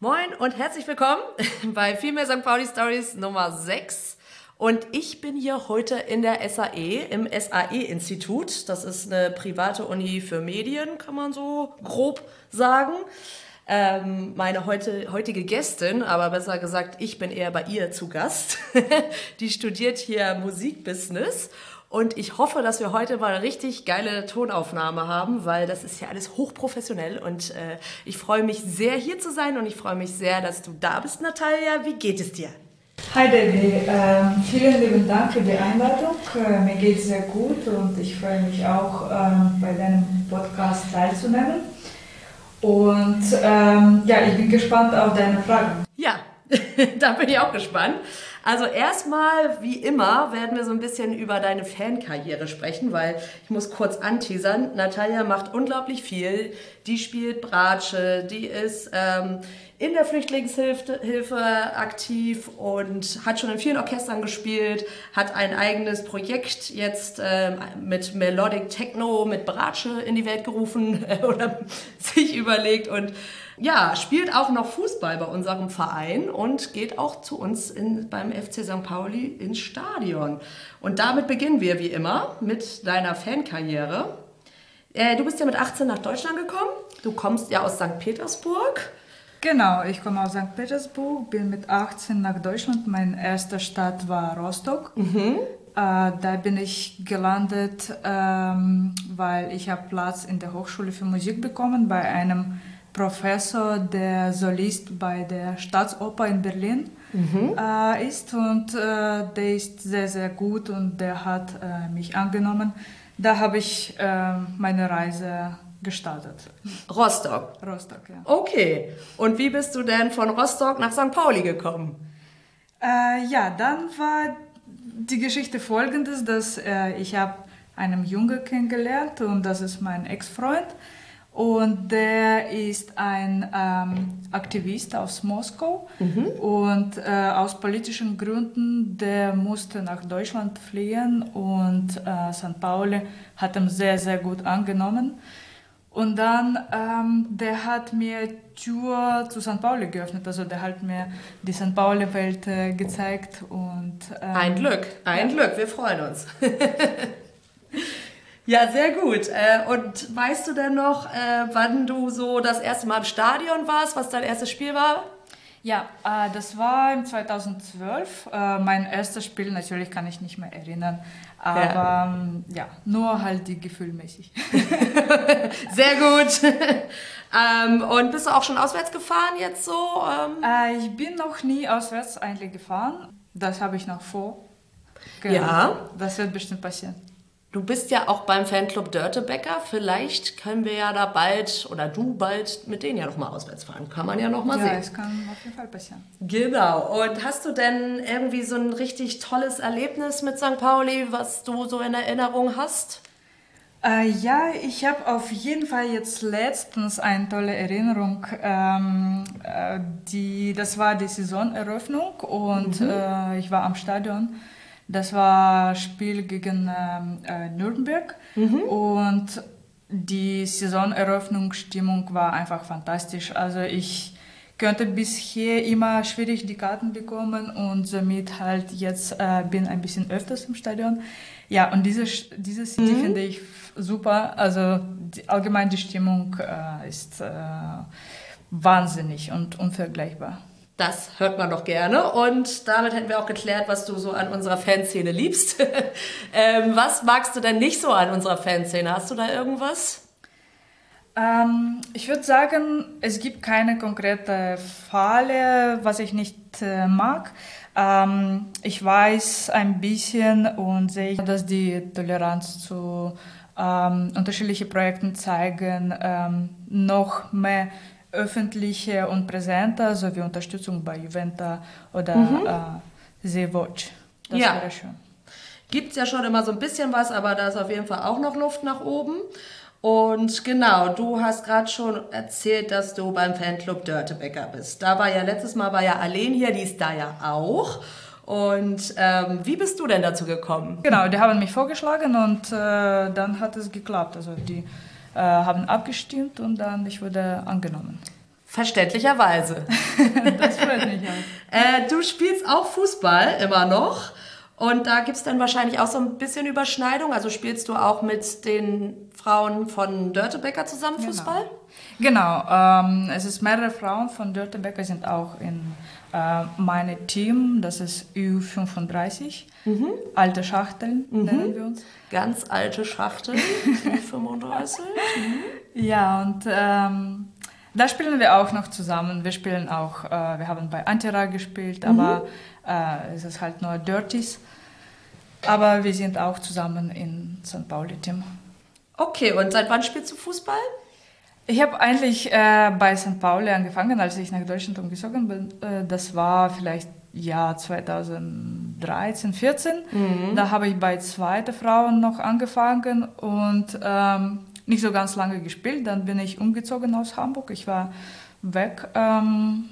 Moin und herzlich willkommen bei Female St. Pauli Stories Nummer 6. Und ich bin hier heute in der SAE, im SAE-Institut. Das ist eine private Uni für Medien, kann man so grob sagen. Ähm, meine heute, heutige Gästin, aber besser gesagt, ich bin eher bei ihr zu Gast. Die studiert hier Musikbusiness und ich hoffe, dass wir heute mal eine richtig geile Tonaufnahme haben, weil das ist ja alles hochprofessionell. Und äh, ich freue mich sehr, hier zu sein und ich freue mich sehr, dass du da bist, Natalia. Wie geht es dir? Hi Debbie, ähm, vielen lieben Dank für die Einladung. Äh, mir geht es sehr gut und ich freue mich auch, ähm, bei deinem Podcast teilzunehmen. Und ähm, ja, ich bin gespannt auf deine Fragen. Ja, da bin ich auch gespannt. Also erstmal, wie immer, werden wir so ein bisschen über deine Fankarriere sprechen, weil ich muss kurz anteasern. Natalia macht unglaublich viel. Die spielt Bratsche, die ist ähm, in der Flüchtlingshilfe aktiv und hat schon in vielen Orchestern gespielt, hat ein eigenes Projekt jetzt ähm, mit Melodic Techno, mit Bratsche in die Welt gerufen oder sich überlegt und ja, spielt auch noch Fußball bei unserem Verein und geht auch zu uns in, beim FC St. Pauli ins Stadion. Und damit beginnen wir wie immer mit deiner Fankarriere. Äh, du bist ja mit 18 nach Deutschland gekommen. Du kommst ja aus St. Petersburg. Genau, ich komme aus St. Petersburg, bin mit 18 nach Deutschland. Meine erste Stadt war Rostock. Mhm. Äh, da bin ich gelandet, ähm, weil ich habe Platz in der Hochschule für Musik bekommen bei einem Professor, der Solist bei der Staatsoper in Berlin mhm. äh, ist und äh, der ist sehr, sehr gut und der hat äh, mich angenommen. Da habe ich äh, meine Reise gestartet. Rostock? Rostock, ja. Okay. Und wie bist du denn von Rostock nach St. Pauli gekommen? Äh, ja, dann war die Geschichte folgendes, dass äh, ich habe einen Jungen kennengelernt und das ist mein Ex-Freund. Und der ist ein ähm, Aktivist aus Moskau mhm. und äh, aus politischen Gründen, der musste nach Deutschland fliehen und äh, St. Pauli hat ihn sehr, sehr gut angenommen. Und dann, ähm, der hat mir Tür zu St. Pauli geöffnet, also der hat mir die St. Pauli-Welt äh, gezeigt und... Ähm, ein Glück, ein ja. Glück, wir freuen uns. Ja, sehr gut. Äh, und weißt du denn noch, äh, wann du so das erste Mal im Stadion warst, was dein erstes Spiel war? Ja, äh, das war im 2012. Mein erstes Spiel, natürlich kann ich nicht mehr erinnern, aber ja, ähm, ja nur halt die gefühlmäßig. Sehr gut. ähm, und bist du auch schon auswärts gefahren jetzt so? Ähm? ich bin noch nie auswärts eigentlich gefahren. Das habe ich noch vor. Genau. Ja. Das wird bestimmt passieren. Du bist ja auch beim Fanclub Dörtebecker. Vielleicht können wir ja da bald oder du bald mit denen ja nochmal auswärts fahren. Kann man ja nochmal ja, sehen. Ja, es kann auf jeden Fall passieren. Genau. Und hast du denn irgendwie so ein richtig tolles Erlebnis mit St. Pauli, was du so in Erinnerung hast? Äh, ja, ich habe auf jeden Fall jetzt letztens eine tolle Erinnerung. Ähm, äh, die, das war die Saisoneröffnung und mhm. äh, ich war am Stadion Das war Spiel gegen ähm, äh, Nürnberg mhm. und die Saisoneröffnungsstimmung war einfach fantastisch. Also ich könnte bisher immer schwierig die Karten bekommen und somit halt jetzt äh, bin ein bisschen öfters im Stadion. Ja, und diese, diese City mhm. finde ich super. Also die, allgemein die Stimmung äh, ist äh, wahnsinnig und unvergleichbar. Das hört man doch gerne. Und damit hätten wir auch geklärt, was du so an unserer Fanszene liebst. ähm, was magst du denn nicht so an unserer Fanszene? Hast du da irgendwas? Ähm, ich würde sagen, es gibt keine konkrete Falle, was ich nicht äh, mag. Ähm, ich weiß ein bisschen und sehe, dass die Toleranz zu ähm, unterschiedlichen Projekten zeigen, ähm, noch mehr öffentliche und präsenter, sowie Unterstützung bei Juventa oder mhm. äh, Sea-Watch. Das ja. wäre schön. Gibt es ja schon immer so ein bisschen was, aber da ist auf jeden Fall auch noch Luft nach oben. Und genau, du hast gerade schon erzählt, dass du beim Fanclub Dörtebecker bist. Da war ja letztes Mal war ja Arlene hier, die ist da ja auch. Und ähm, wie bist du denn dazu gekommen? Genau, die haben mich vorgeschlagen und äh, dann hat es geklappt. Also die haben abgestimmt und dann ich wurde angenommen. Verständlicherweise. das freut mich auch. äh, du spielst auch Fußball immer noch. Und da gibt es dann wahrscheinlich auch so ein bisschen Überschneidung. Also spielst du auch mit den Frauen von Dörtebecker zusammen genau. Fußball? Genau. Ähm, es ist mehrere Frauen von Dörtebecker sind auch in äh, meinem Team. Das ist Ü35. Mhm. Alte Schachteln mhm. nennen wir uns. Ganz alte Schachteln. Ü35. Mhm. Ja, und ähm, da spielen wir auch noch zusammen. Wir spielen auch, äh, wir haben bei Antira gespielt, aber mhm. äh, es ist halt nur Dirties. Aber wir sind auch zusammen in St. Pauli-Team. Okay, und seit wann spielst du Fußball? Ich habe eigentlich äh, bei St. Pauli angefangen, als ich nach Deutschland umgezogen bin. Äh, das war vielleicht Jahr 2013, 14. Mhm. Da habe ich bei zweiten Frauen noch angefangen und ähm, nicht so ganz lange gespielt. Dann bin ich umgezogen aus Hamburg. Ich war weg ähm,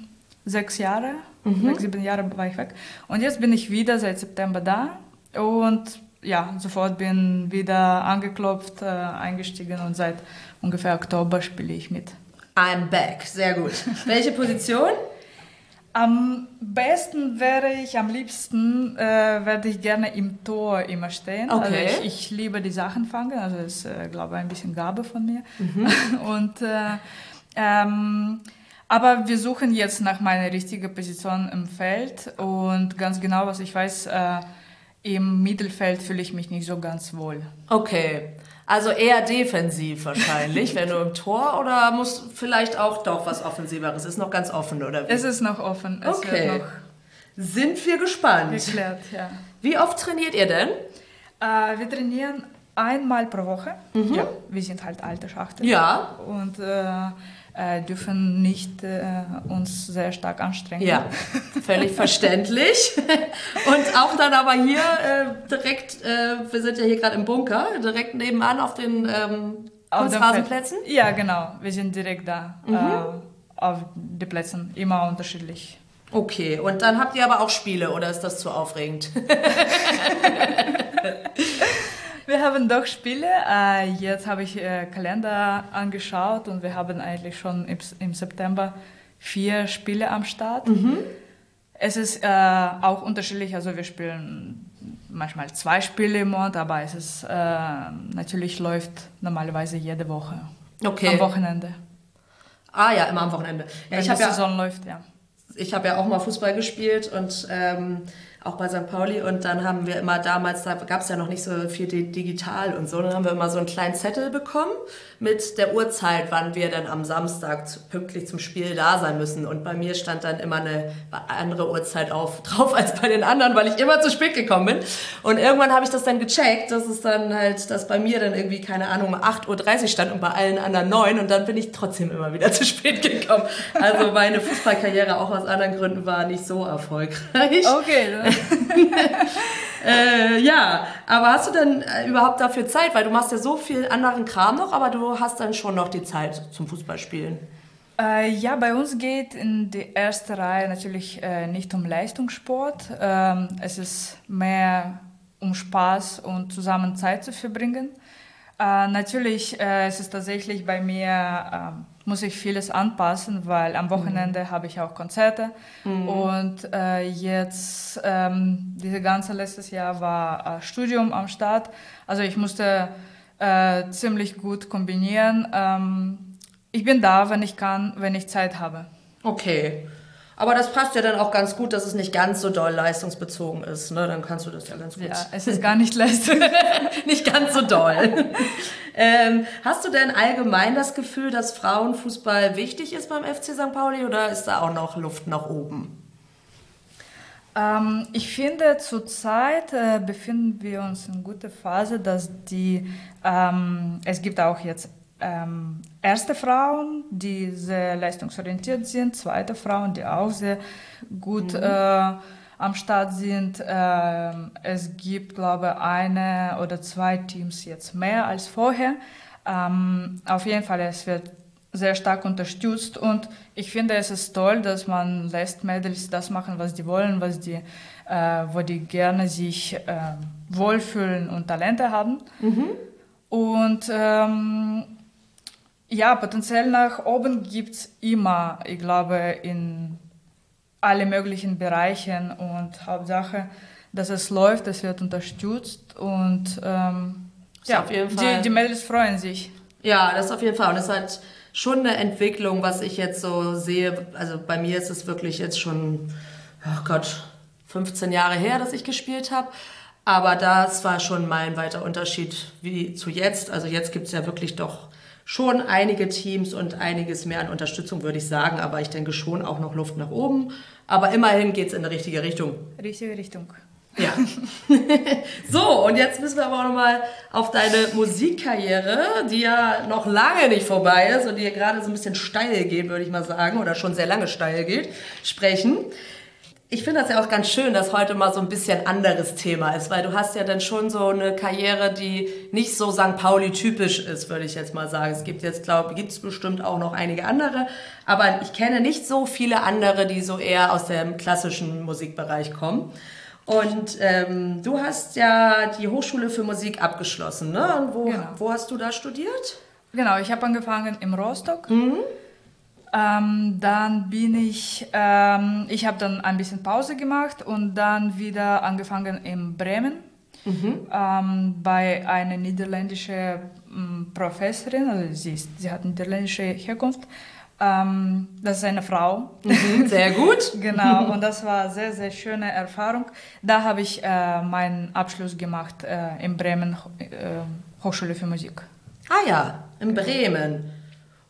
sechs Jahre, mhm. sechs, sieben Jahre war ich weg. Und jetzt bin ich wieder seit September da und ja, sofort bin wieder angeklopft, äh, eingestiegen und seit ungefähr Oktober spiele ich mit. I'm back, sehr gut. Welche Position? Am besten wäre ich, am liebsten äh, werde ich gerne im Tor immer stehen. Also okay. Also ich, ich liebe die Sachen fangen, also das ist, äh, glaube ich, ein bisschen Gabe von mir. Mhm. Und äh, ähm, aber wir suchen jetzt nach meiner richtigen Position im Feld und ganz genau, was ich weiß, äh, im Mittelfeld fühle ich mich nicht so ganz wohl. Okay. Also eher defensiv wahrscheinlich, wenn du im Tor oder muss vielleicht auch doch was Offensiveres? Ist noch ganz offen, oder wie? Es ist noch offen. Es okay. Sind wir gespannt. Geklärt, ja. Wie oft trainiert ihr denn? Äh, wir trainieren einmal pro Woche. Mhm. Ja, wir sind halt alte Schachtel. Ja. Und äh, äh, dürfen nicht äh, uns sehr stark anstrengen. Ja, völlig verständlich. Und auch dann aber hier äh, direkt, äh, wir sind ja hier gerade im Bunker, direkt nebenan auf den ähm, Kunstrasenplätzen. Ja, genau. Wir sind direkt da mhm. Äh, auf den Plätzen, immer unterschiedlich. Okay, und dann habt ihr aber auch Spiele oder ist das zu aufregend? Wir haben doch Spiele. Äh, jetzt habe ich äh, Kalender angeschaut und wir haben eigentlich schon im, September vier Spiele am Start. Mhm. Es ist äh, auch unterschiedlich, also wir spielen manchmal zwei Spiele im Monat, aber es ist natürlich läuft normalerweise jede Woche. Okay. Am Wochenende. Ah ja, immer am Wochenende. Ja, Wenn die Saison ja, läuft, ja. Ich habe ja auch mal Fußball gespielt und ähm, auch bei St. Pauli. Und dann haben wir immer damals, da gab es ja noch nicht so viel digital und so, dann haben wir immer so einen kleinen Zettel bekommen mit der Uhrzeit, wann wir dann am Samstag zu, pünktlich zum Spiel da sein müssen. Und bei mir stand dann immer eine andere Uhrzeit auf, drauf als bei den anderen, weil ich immer zu spät gekommen bin. Und irgendwann habe ich das dann gecheckt, dass es dann halt, dass bei mir dann irgendwie, keine Ahnung, um 8.30 Uhr stand und bei allen anderen 9 und dann bin ich trotzdem immer wieder zu spät gekommen. Also meine Fußballkarriere auch aus anderen Gründen war nicht so erfolgreich. Okay. äh, ja, aber hast du denn äh, überhaupt dafür Zeit? Weil du machst ja so viel anderen Kram noch, aber du hast dann schon noch die Zeit zum Fußballspielen. Äh, ja, bei uns geht in die erste Reihe natürlich äh, nicht um Leistungssport. Ähm, es ist mehr um Spaß und zusammen Zeit zu verbringen. Äh, natürlich äh, es ist tatsächlich bei mir, äh, muss ich vieles anpassen, weil am Wochenende mhm. habe ich auch Konzerte. Mhm. Und äh, jetzt, ähm, dieses ganze letztes Jahr war äh, Studium am Start. Also ich musste äh, ziemlich gut kombinieren. Ähm, ich bin da, wenn ich kann, wenn ich Zeit habe. Okay. Aber das passt ja dann auch ganz gut, dass es nicht ganz so doll leistungsbezogen ist. Ne? Dann kannst du das ja ganz gut. Ja, es ist gar nicht leistung. nicht ganz so doll. ähm, hast du denn allgemein das Gefühl, dass Frauenfußball wichtig ist beim FC St. Pauli oder ist da auch noch Luft nach oben? Ähm, ich finde, zurzeit äh, befinden wir uns in guter Phase, dass die, ähm, es gibt auch jetzt ähm, erste Frauen, die sehr leistungsorientiert sind, zweite Frauen, die auch sehr gut mhm. äh, am Start sind. Äh, es gibt, glaube ich, eine oder zwei Teams jetzt mehr als vorher. Ähm, auf jeden Fall, es wird sehr stark unterstützt und ich finde, es ist toll, dass man lässt Mädels das machen, was die wollen, was die, äh, wo die gerne sich äh, wohlfühlen und Talente haben. Mhm. Und ähm, ja, potenziell nach oben gibt es immer, ich glaube, in alle möglichen Bereichen und Hauptsache, dass es läuft, es wird unterstützt und ähm, ja. Die, die Mädels freuen sich. Ja, das auf jeden Fall. Und es hat schon eine Entwicklung, was ich jetzt so sehe. Also bei mir ist es wirklich jetzt schon, oh Gott, 15 Jahre her, dass ich gespielt habe. Aber das war schon mal ein weiter Unterschied wie zu jetzt. Also jetzt gibt es ja wirklich doch schon einige Teams und einiges mehr an Unterstützung, würde ich sagen. Aber ich denke schon auch noch Luft nach oben. Aber immerhin geht es in die richtige Richtung. Richtige Richtung. Ja. so, und jetzt müssen wir aber auch nochmal auf deine Musikkarriere, die ja noch lange nicht vorbei ist und die ja gerade so ein bisschen steil geht, würde ich mal sagen, oder schon sehr lange steil geht, sprechen ich finde das ja auch ganz schön, dass heute mal so ein bisschen anderes Thema ist, weil du hast ja dann schon so eine Karriere, die nicht so St. Pauli typisch ist, würde ich jetzt mal sagen. Es gibt jetzt, glaube ich, gibt es bestimmt auch noch einige andere, aber ich kenne nicht so viele andere, die so eher aus dem klassischen Musikbereich kommen. Und ähm, du hast ja die Hochschule für Musik abgeschlossen, ne? Und wo, genau. wo hast du da studiert? Genau, ich habe angefangen im Rostock. Mhm. Ähm, dann bin ich, ähm, ich habe dann ein bisschen Pause gemacht und dann wieder angefangen in Bremen mhm. ähm, bei einer niederländischen ähm, Professorin, also sie, ist, sie hat niederländische Herkunft. Ähm, das ist eine Frau. Mhm, sehr gut. genau, und das war eine sehr, sehr schöne Erfahrung. Da habe ich äh, meinen Abschluss gemacht äh, in Bremen, äh, Hochschule für Musik. Ah ja, in Bremen.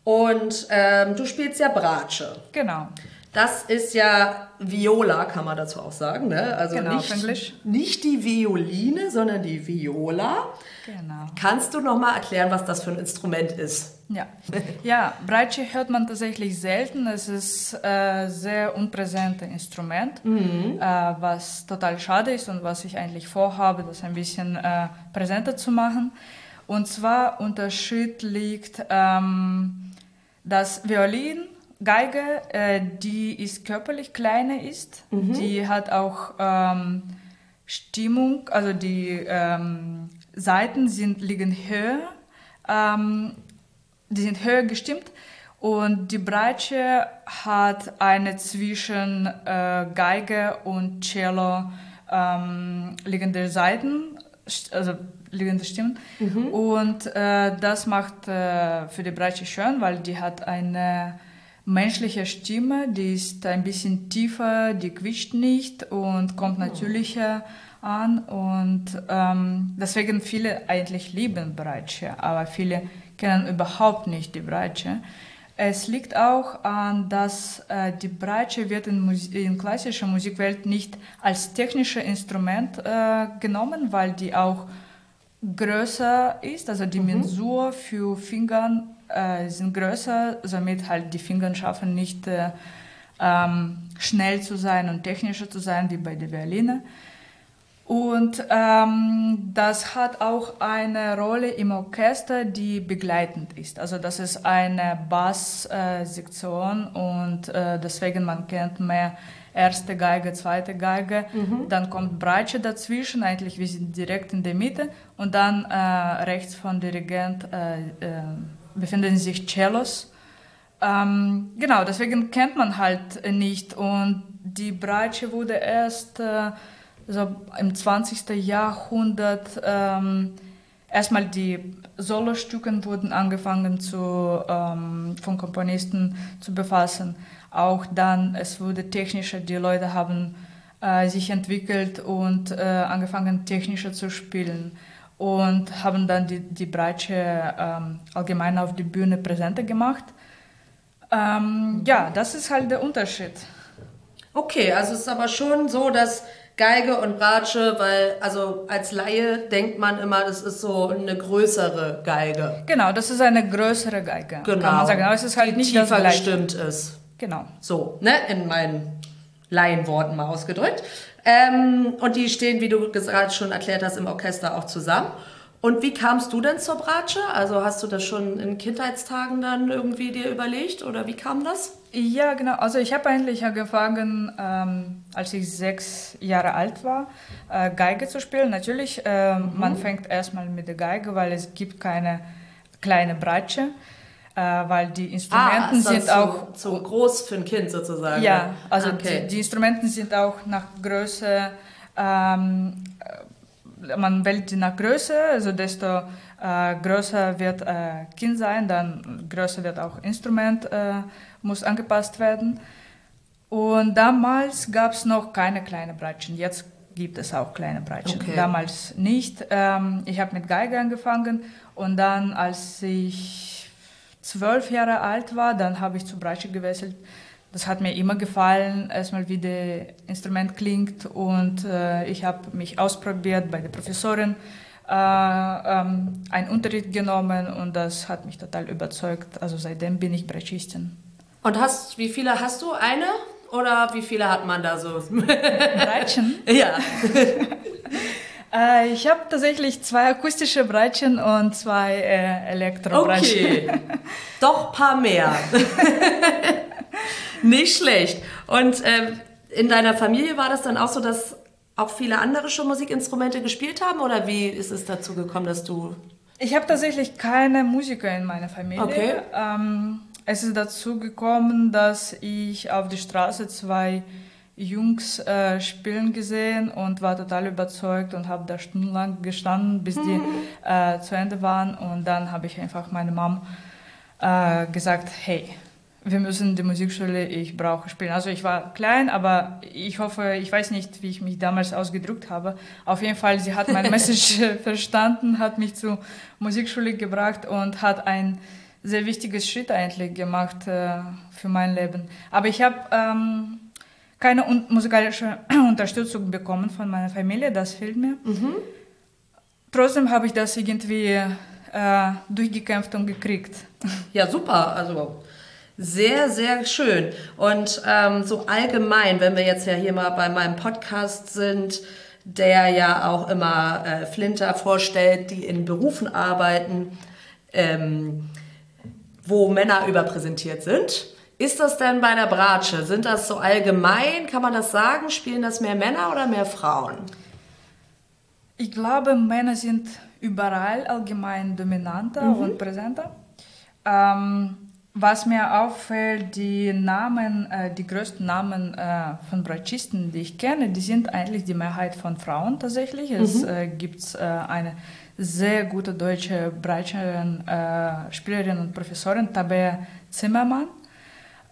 Und ähm, du spielst ja Bratsche. Genau. Das ist ja Viola, kann man dazu auch sagen. Ne? Also genau, nicht, nicht die Violine, sondern die Viola. Genau. Kannst du noch mal erklären, was das für ein Instrument ist? Ja, ja Bratsche hört man tatsächlich selten. Es ist ein äh, sehr unpräsentes Instrument, mhm. äh, was total schade ist und was ich eigentlich vorhabe, das ein bisschen äh, präsenter zu machen. Und zwar Unterschied liegt... Ähm, das Violin, Geige, äh, die ist körperlich kleiner ist, mhm. die hat auch ähm, Stimmung, also die ähm, Seiten sind, liegen höher, ähm, die sind höher gestimmt und die Breite hat eine zwischen äh, Geige und Cello ähm, liegende Seiten, also liegende Stimmen. Mhm. Und äh, das macht äh, für die Breite schön, weil die hat eine menschliche Stimme, die ist ein bisschen tiefer, die quietscht nicht und kommt oh. natürlicher an. Und ähm, deswegen viele eigentlich lieben Breitsche, aber viele kennen überhaupt nicht die Breitsche. Es liegt auch an, dass äh, die Breitsche wird in, Musik, in klassischer Musikwelt nicht als technisches Instrument äh, genommen, weil die auch größer ist, also die mhm. Mensur für Fingern äh, sind größer, somit halt die Finger schaffen nicht äh, ähm, schnell zu sein und technischer zu sein wie bei der Violine. Und ähm, das hat auch eine Rolle im Orchester, die begleitend ist. Also das ist eine Basssektion äh, und äh, deswegen man kennt mehr erste Geige, zweite Geige, mhm. dann kommt Bratsche dazwischen, eigentlich wir sind direkt in der Mitte und dann äh, rechts von Dirigent äh, äh, befinden sich Cellos. Ähm, genau, deswegen kennt man halt nicht und die Bratsche wurde erst äh, so im 20. Jahrhundert ähm, erstmal die Solostücken wurden angefangen zu, ähm, von Komponisten zu befassen. Auch dann, es wurde technischer, die Leute haben äh, sich entwickelt und äh, angefangen technischer zu spielen und haben dann die, die Bratsche ähm, allgemein auf die Bühne präsenter gemacht. Ähm, ja, das ist halt der Unterschied. Okay, also es ist aber schon so, dass Geige und Bratsche, weil also als Laie denkt man immer, das ist so eine größere Geige. Genau, das ist eine größere Geige. Genau. Kann man sagen. Aber es ist halt die nicht tiefer das gestimmt ist. Genau. So, ne, in meinen Laienworten mal ausgedrückt. Ähm, und die stehen, wie du gerade schon erklärt hast, im Orchester auch zusammen. Und wie kamst du denn zur Bratsche? Also hast du das schon in Kindheitstagen dann irgendwie dir überlegt oder wie kam das? Ja, genau. Also ich habe eigentlich angefangen, ähm, als ich sechs Jahre alt war, äh, Geige zu spielen. Natürlich, äh, mhm. man fängt erstmal mit der Geige, weil es gibt keine kleine Bratsche. Äh, weil die Instrumenten ah, sind zu, auch zu groß für ein Kind sozusagen. Ja, also okay. die, die, Instrumenten sind auch nach Größe ähm, man wählt die nach Größe, also desto äh, größer wird äh, Kind sein, dann größer wird auch Instrument, äh, muss angepasst werden. Und damals gab es noch keine kleinen Bratschen. Jetzt gibt es auch kleine Bratschen. Okay. Damals nicht. Ähm, ich habe mit Geige angefangen und dann, als ich zwölf Jahre alt war, dann habe ich zu Bratsche gewechselt das hat mir immer gefallen, erstmal wie das Instrument klingt und äh, ich habe mich ausprobiert bei der Professorin, äh, ähm, einen Unterricht genommen und das hat mich total überzeugt. Also seitdem bin ich Bratschistin. Und hast, wie viele hast du? Eine? Oder wie viele hat man da so? Breitschen? ja. Äh, ich habe tatsächlich zwei akustische Breitchen und zwei äh, Elektrobreitchen. Okay, doch ein paar mehr. Nicht schlecht. Und ähm, in deiner Familie war das dann auch so, dass auch viele andere schon Musikinstrumente gespielt haben? Oder wie ist es dazu gekommen, dass du. Ich habe tatsächlich keine Musiker in meiner Familie. Okay. Ähm, es ist dazu gekommen, dass ich auf der Straße zwei Jungs äh, spielen gesehen und war total überzeugt und habe da stundenlang gestanden, bis die mhm. äh, zu Ende waren. Und dann habe ich einfach meine Mom äh, gesagt, hey, wir müssen die Musikschule, ich brauche spielen. Also ich war klein, aber ich hoffe, ich weiß nicht, wie ich mich damals ausgedrückt habe. Auf jeden Fall, sie hat mein Message verstanden, hat mich zur Musikschule gebracht und hat ein sehr wichtiges Schritt eigentlich gemacht äh, für mein Leben. Aber ich habe ähm, keine un musikalische Unterstützung bekommen von meiner Familie, das fehlt mir. Mhm. Trotzdem habe ich das irgendwie äh, durchgekämpft und gekriegt. Ja, super. Also sehr, sehr schön. Und ähm, so allgemein, wenn wir jetzt ja hier mal bei meinem Podcast sind, der ja auch immer äh, Flinter vorstellt, die in Berufen arbeiten, ähm, wo Männer überpräsentiert sind. Ist das denn bei der Bratsche? Sind das so allgemein? Kann man das sagen? Spielen das mehr Männer oder mehr Frauen? Ich glaube, Männer sind überall allgemein dominanter mhm. und präsenter. Ähm, was mir auffällt, die Namen, äh, die größten Namen äh, von Bratschisten, die ich kenne, die sind eigentlich die Mehrheit von Frauen tatsächlich. Es mhm. äh, gibt äh, eine sehr gute deutsche Bratscherin, Spielerin und Professorin, Tabea Zimmermann.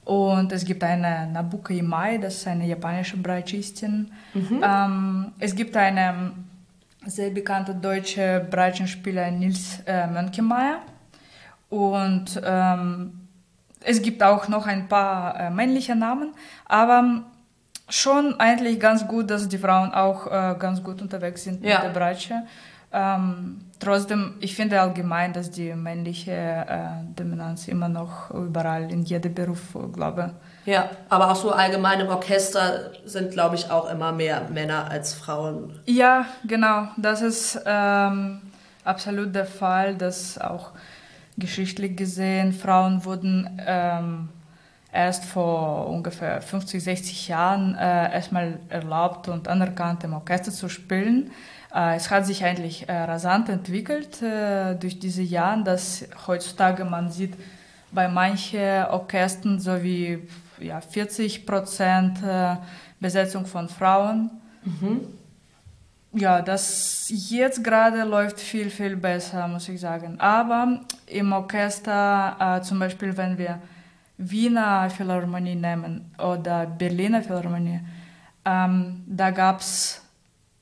Und es gibt eine Nabuka Imai, das ist eine japanische Bratschistin. Mhm. Ähm, es gibt eine sehr bekannte deutsche Bratschenspieler Nils äh, Mönkemeyer. Und ähm, es gibt auch noch ein paar äh, männliche Namen, aber schon eigentlich ganz gut, dass die Frauen auch äh, ganz gut unterwegs sind ja. mit der Bratsche. Ähm, trotzdem, ich finde allgemein, dass die männliche äh, Dominanz immer noch überall in jedem Beruf, glaube Ja, aber auch so allgemein im Orchester sind, glaube ich, auch immer mehr Männer als Frauen. Ja, genau. Das ist ähm, absolut der Fall, dass auch geschichtlich gesehen, Frauen wurden ähm, erst vor ungefähr 50, 60 Jahren äh, erstmal erlaubt und anerkannt, im Orchester zu spielen. Es hat sich eigentlich äh, rasant entwickelt äh, durch diese Jahre, dass heutzutage man sieht, bei manchen Orchestern so wie ja, 40 Prozent äh, Besetzung von Frauen. Mhm. Ja, das jetzt gerade läuft viel, viel besser, muss ich sagen. Aber im Orchester, äh, zum Beispiel, wenn wir Wiener Philharmonie nehmen oder Berliner Philharmonie, ähm, da gab es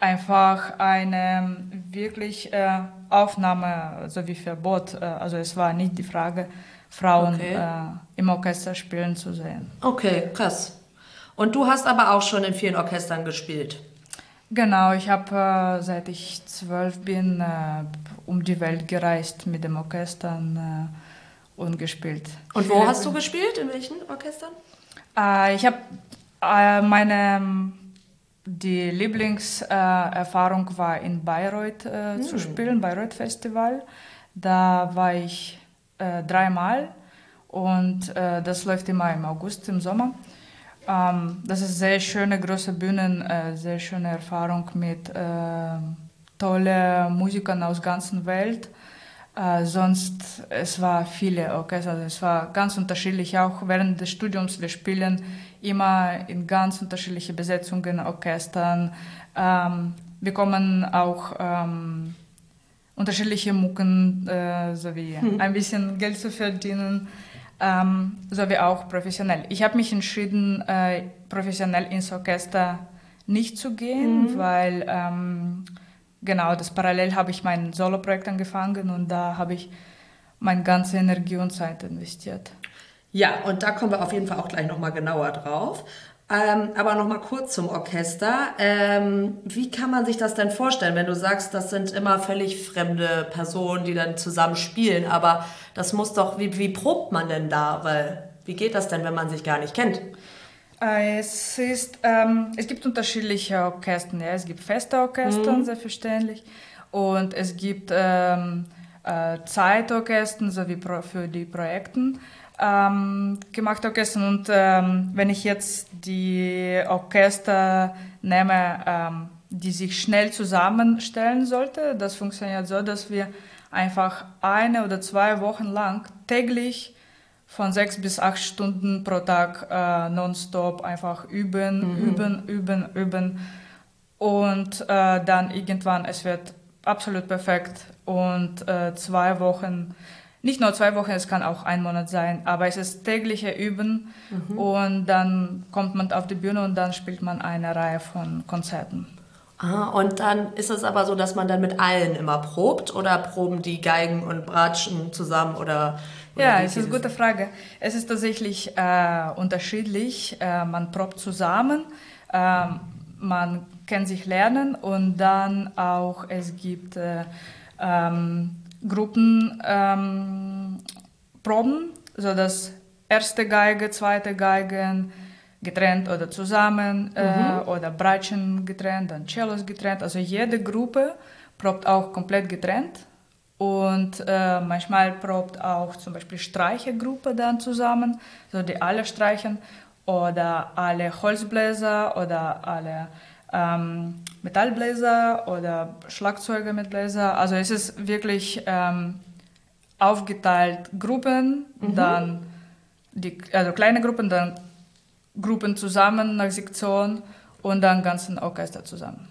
einfach eine wirklich äh, Aufnahme sowie Verbot. Äh, also es war nicht die Frage, Frauen okay. äh, im Orchester spielen zu sehen. Okay, krass. Und du hast aber auch schon in vielen Orchestern gespielt. Genau, ich habe äh, seit ich zwölf bin äh, um die Welt gereist mit dem Orchestern äh, und gespielt. Und wo hast du gespielt? In welchen Orchestern? Ich habe meine die Lieblingserfahrung war in Bayreuth hm. zu spielen, Bayreuth Festival. Da war ich äh, dreimal und äh, das läuft immer im August, im Sommer. Ähm, das ist sehr schöne große Bühnen, äh, sehr schöne Erfahrung mit äh, tollen Musikern aus der ganzen Welt. Äh, sonst, es war viele Orchester, also es war ganz unterschiedlich, auch während des Studiums, wir spielen immer in ganz unterschiedliche Besetzungen, Orchestern. Ähm, wir kommen auch ähm, unterschiedliche Mucken äh, sowie hm. ein bisschen Geld zu verdienen, ähm, sowie auch professionell. Ich habe mich entschieden, äh, professionell ins Orchester nicht zu gehen, mhm. weil ähm, genau das parallel habe ich mein Soloprojekt angefangen und da habe ich meine ganze Energie und Zeit investiert. Ja, und da kommen wir auf jeden Fall auch gleich nochmal genauer drauf. Ähm, aber noch mal kurz zum Orchester. Ähm, wie kann man sich das denn vorstellen, wenn du sagst, das sind immer völlig fremde Personen, die dann zusammen spielen? Aber das muss doch, wie, wie probt man denn da? Weil, wie geht das denn, wenn man sich gar nicht kennt? Äh, es, ist, ähm, es gibt unterschiedliche Orchester. Ja. Es gibt feste Orchester, mhm. selbstverständlich. Und es gibt ähm, äh, Zeitorchester, so wie pro, für die Projekte ähm, gemacht Orchester. Und ähm, wenn ich jetzt die Orchester nehme, ähm, die sich schnell zusammenstellen sollte, das funktioniert so, dass wir einfach eine oder zwei Wochen lang täglich von sechs bis acht Stunden pro Tag äh, nonstop einfach üben, mhm. üben, üben, üben. Und äh, dann irgendwann, es wird absolut perfekt und äh, zwei Wochen nicht nur zwei Wochen, es kann auch ein Monat sein, aber es ist tägliche Üben mhm. und dann kommt man auf die Bühne und dann spielt man eine Reihe von Konzerten. Ah, und dann ist es aber so, dass man dann mit allen immer probt oder proben die Geigen und Bratschen zusammen oder? oder ja, es ist eine gute Frage. Es ist tatsächlich äh, unterschiedlich. Äh, man probt zusammen, äh, man kann sich lernen und dann auch es gibt äh, ähm, Gruppenproben, ähm, sodass erste Geige, zweite Geigen getrennt oder zusammen äh, mhm. oder Bratschen getrennt, dann Cellos getrennt. Also jede Gruppe probt auch komplett getrennt. Und äh, manchmal probt auch zum Beispiel Streichergruppe dann zusammen, so die alle streichen oder alle Holzbläser oder alle ähm, Metallbläser oder Schlagzeuge mit Bläser. Also es ist wirklich ähm, aufgeteilt Gruppen, mhm. dann die, also kleine Gruppen, dann Gruppen zusammen nach Sektion und dann ganzen Orchester zusammen.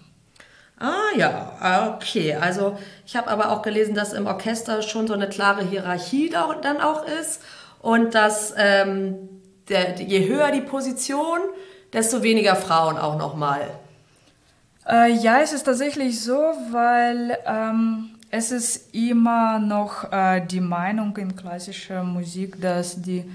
Ah ja, okay. Also ich habe aber auch gelesen, dass im Orchester schon so eine klare Hierarchie dann auch ist und dass ähm, der, je höher die Position, desto weniger Frauen auch nochmal äh, ja, es ist tatsächlich so, weil ähm, es ist immer noch äh, die Meinung in klassischer Musik, dass die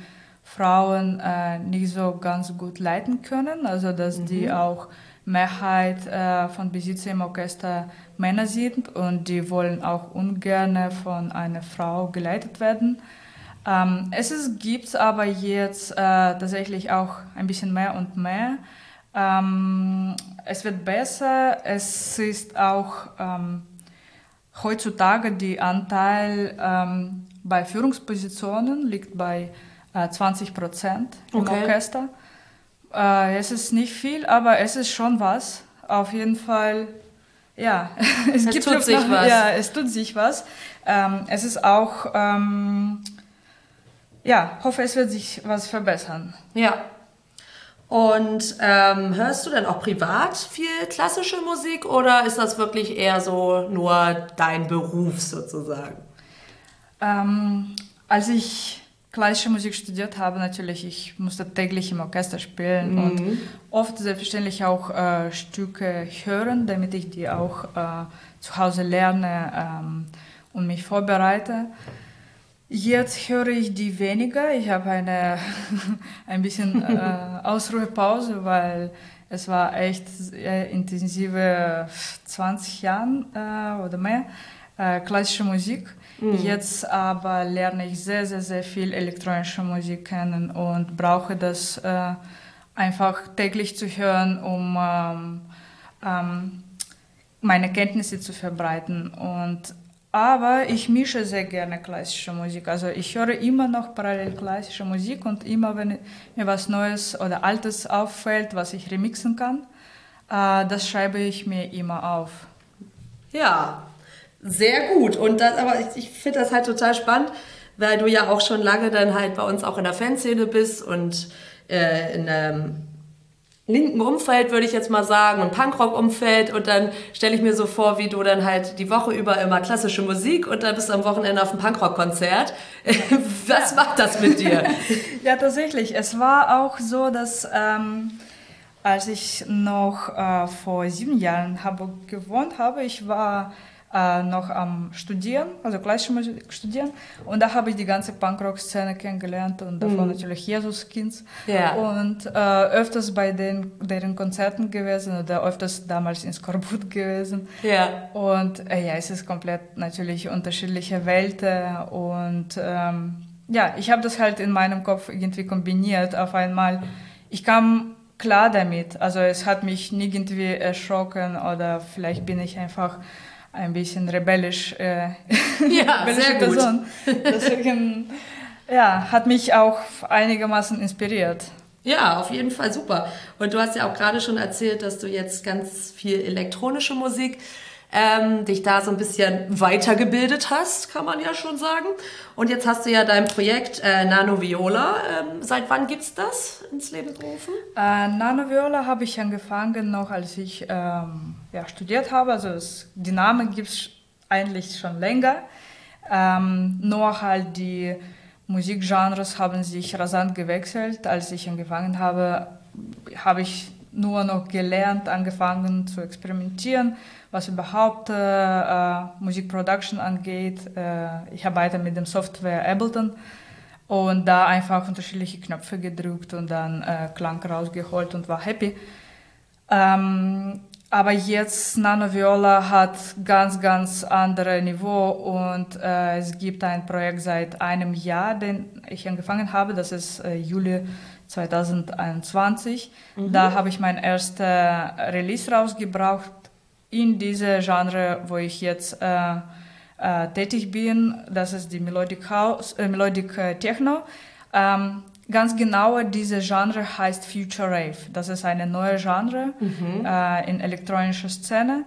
Frauen äh, nicht so ganz gut leiten können, also dass mhm. die auch Mehrheit äh, von Besitzer im Orchester Männer sind und die wollen auch ungern von einer Frau geleitet werden. Ähm, es gibt aber jetzt äh, tatsächlich auch ein bisschen mehr und mehr. Ähm, es wird besser. Es ist auch ähm, heutzutage der Anteil ähm, bei Führungspositionen liegt bei äh, 20 Prozent im okay. Orchester. Äh, es ist nicht viel, aber es ist schon was. Auf jeden Fall, ja, es, es tut sich noch, was. Ja, es tut sich was. Ähm, es ist auch, ähm, ja, hoffe, es wird sich was verbessern. Ja. Und ähm, hörst du denn auch privat viel klassische Musik oder ist das wirklich eher so nur dein Beruf sozusagen? Ähm, als ich klassische Musik studiert habe, natürlich, ich musste täglich im Orchester spielen mhm. und oft selbstverständlich auch äh, Stücke hören, damit ich die auch äh, zu Hause lerne ähm, und mich vorbereite. Jetzt höre ich die weniger. Ich habe eine ein bisschen äh, Ausruhepause, weil es war echt intensive 20 Jahre äh, oder mehr äh, klassische Musik. Mhm. Jetzt aber lerne ich sehr, sehr, sehr viel elektronische Musik kennen und brauche das äh, einfach täglich zu hören, um ähm, ähm, meine Kenntnisse zu verbreiten. Und aber ich mische sehr gerne klassische Musik. Also ich höre immer noch parallel klassische Musik und immer, wenn mir was Neues oder Altes auffällt, was ich remixen kann, äh, das schreibe ich mir immer auf. Ja, sehr gut. Und das, aber ich, ich finde das halt total spannend, weil du ja auch schon lange dann halt bei uns auch in der Fanszene bist und äh, in einem linken Umfeld, würde ich jetzt mal sagen, und Punkrock-Umfeld. Und dann stelle ich mir so vor, wie du dann halt die Woche über immer klassische Musik und dann bist du am Wochenende auf einem Punkrock-Konzert. Was macht das mit dir? ja, tatsächlich. Es war auch so, dass ähm, als ich noch äh, vor sieben Jahren in Hamburg gewohnt habe, ich war äh, noch am Studieren, also klassische Musik studieren. Und da habe ich die ganze Punkrock-Szene kennengelernt und davon mhm. natürlich Jesuskind. Ja. Und äh, öfters bei den, deren Konzerten gewesen oder öfters damals in Skorbut gewesen. Ja. Und äh, ja, es ist komplett natürlich unterschiedliche Welten und ähm, ja, ich habe das halt in meinem Kopf irgendwie kombiniert auf einmal. Ich kam klar damit, also es hat mich nirgendwie erschrocken oder vielleicht bin ich einfach ein bisschen rebellisch, äh, ja, rebellische sehr Person. Deswegen ja, hat mich auch einigermaßen inspiriert. Ja, auf jeden Fall super. Und du hast ja auch gerade schon erzählt, dass du jetzt ganz viel elektronische Musik ähm, dich da so ein bisschen weitergebildet hast, kann man ja schon sagen. Und jetzt hast du ja dein Projekt äh, Nano Viola. Ähm, seit wann gibt es das ins Leben gerufen? Äh, Nano Viola habe ich angefangen noch, als ich ähm, ja, studiert habe. Also es, die Namen gibt es eigentlich schon länger. Ähm, nur halt die Musikgenres haben sich rasant gewechselt. Als ich angefangen habe, habe ich nur noch gelernt, angefangen zu experimentieren was überhaupt äh, äh, Musikproduction angeht. Äh, ich arbeite mit dem Software Ableton und da einfach unterschiedliche Knöpfe gedrückt und dann äh, Klang rausgeholt und war happy. Ähm, aber jetzt Nano Viola hat ganz, ganz andere Niveau und äh, es gibt ein Projekt seit einem Jahr, den ich angefangen habe. Das ist äh, Juli 2021. Mhm. Da habe ich mein erstes Release rausgebracht in diesem Genre, wo ich jetzt äh, äh, tätig bin, das ist die Melodic House, äh, Melodic äh, Techno. Ähm, ganz genau, dieses Genre heißt Future Rave. Das ist eine neue Genre mhm. äh, in elektronischer Szene.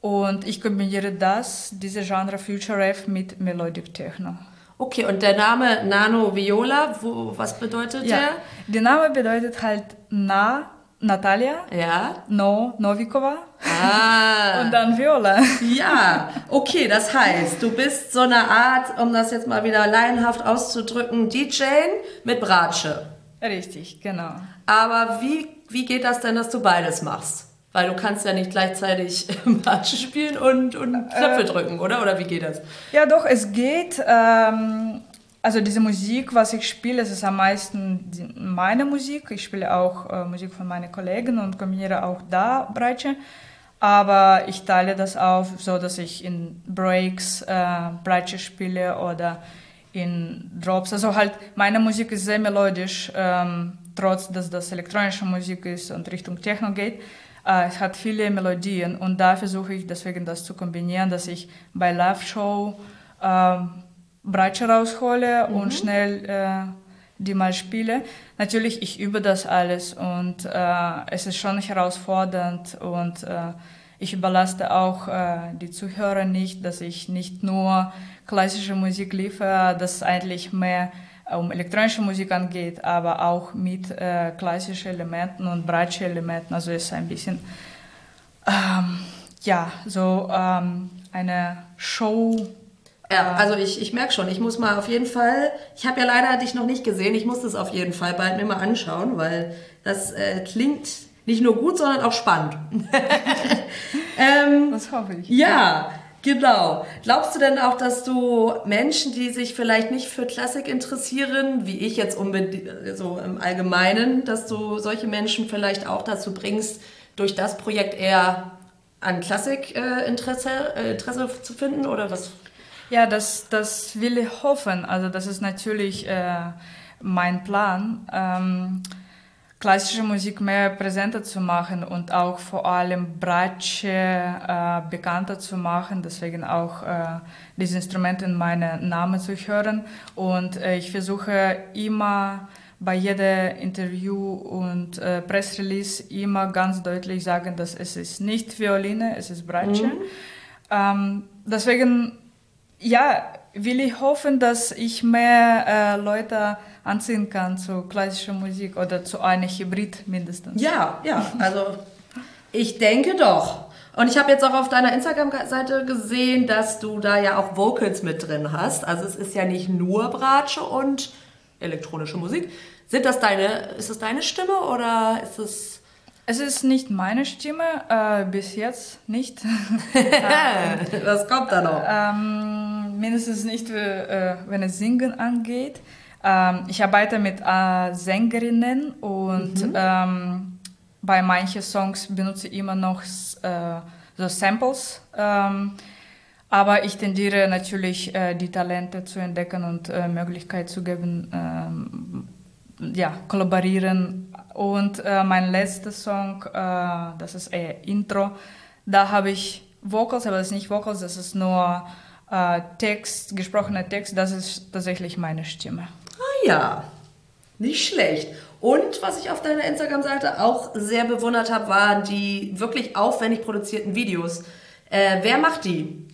Und ich kombiniere das, diese Genre Future Rave mit Melodic Techno. Okay, und der Name Nano Viola, wo, was bedeutet ja, der? Der Name bedeutet halt nah Natalia. Ja. No, Novikova. Ah. Und dann Viola. Ja, okay, das heißt, du bist so eine Art, um das jetzt mal wieder laienhaft auszudrücken, DJ mit Bratsche. Richtig, genau. Aber wie, wie geht das denn, dass du beides machst? Weil du kannst ja nicht gleichzeitig Bratsche spielen und, und Knöpfe äh, drücken, oder? Oder wie geht das? Ja, doch, es geht. Ähm, also diese Musik, was ich spiele, es ist am meisten meine Musik. Ich spiele auch äh, Musik von meinen Kollegen und kombiniere auch da Breitsche. Aber ich teile das auf, so dass ich in Breaks äh, Breitsche spiele oder in Drops. Also halt, meine Musik ist sehr melodisch, ähm, trotz dass das elektronische Musik ist und Richtung Techno geht. Äh, es hat viele Melodien und da versuche ich deswegen das zu kombinieren, dass ich bei Live-Show ähm, Bratsche raushole mhm. und schnell äh, die mal spiele. Natürlich, ich übe das alles und äh, es ist schon herausfordernd und äh, ich überlaste auch äh, die Zuhörer nicht, dass ich nicht nur klassische Musik liefere, dass es eigentlich mehr um elektronische Musik angeht, aber auch mit äh, klassischen Elementen und breitschen Elementen. Also es ist ein bisschen, ähm, ja, so ähm, eine Show ja, also ich, ich merke schon, ich muss mal auf jeden Fall, ich habe ja leider dich noch nicht gesehen, ich muss das auf jeden Fall bald mir mal anschauen, weil das äh, klingt nicht nur gut, sondern auch spannend. ähm, das hoffe ich. Ja, genau. Glaubst du denn auch, dass du Menschen, die sich vielleicht nicht für Klassik interessieren, wie ich jetzt unbedingt, so im Allgemeinen, dass du solche Menschen vielleicht auch dazu bringst, durch das Projekt eher an Klassik-Interesse äh, Interesse zu finden oder was ja, das, das will ich hoffen. Also das ist natürlich äh, mein Plan, ähm, klassische Musik mehr präsenter zu machen und auch vor allem Bratsche äh, bekannter zu machen. Deswegen auch äh, diese Instrumente in meinen Namen zu hören. Und äh, ich versuche immer bei jedem Interview und äh, Pressrelease immer ganz deutlich sagen, dass es ist nicht Violine, es ist Bratsche. Mhm. Ähm, deswegen ja, will ich hoffen, dass ich mehr äh, Leute anziehen kann zu klassischer Musik oder zu einer Hybrid mindestens. Ja, ja, also ich denke doch. Und ich habe jetzt auch auf deiner Instagram-Seite gesehen, dass du da ja auch Vocals mit drin hast. Also es ist ja nicht nur Bratsche und elektronische Musik. Sind das deine, ist das deine Stimme oder ist es es ist nicht meine Stimme, äh, bis jetzt nicht. Was kommt da noch? Ähm, mindestens nicht, äh, wenn es Singen angeht. Ähm, ich arbeite mit äh, Sängerinnen und mhm. ähm, bei manchen Songs benutze ich immer noch äh, so Samples. Ähm, aber ich tendiere natürlich, äh, die Talente zu entdecken und äh, Möglichkeit zu geben, ähm, ja, kollaborieren und äh, mein letzter Song, äh, das ist eher Intro, da habe ich Vocals, aber das ist nicht Vocals, das ist nur äh, Text, gesprochener Text, das ist tatsächlich meine Stimme. Ah ja, nicht schlecht. Und was ich auf deiner Instagram-Seite auch sehr bewundert habe, waren die wirklich aufwendig produzierten Videos. Äh, wer macht die?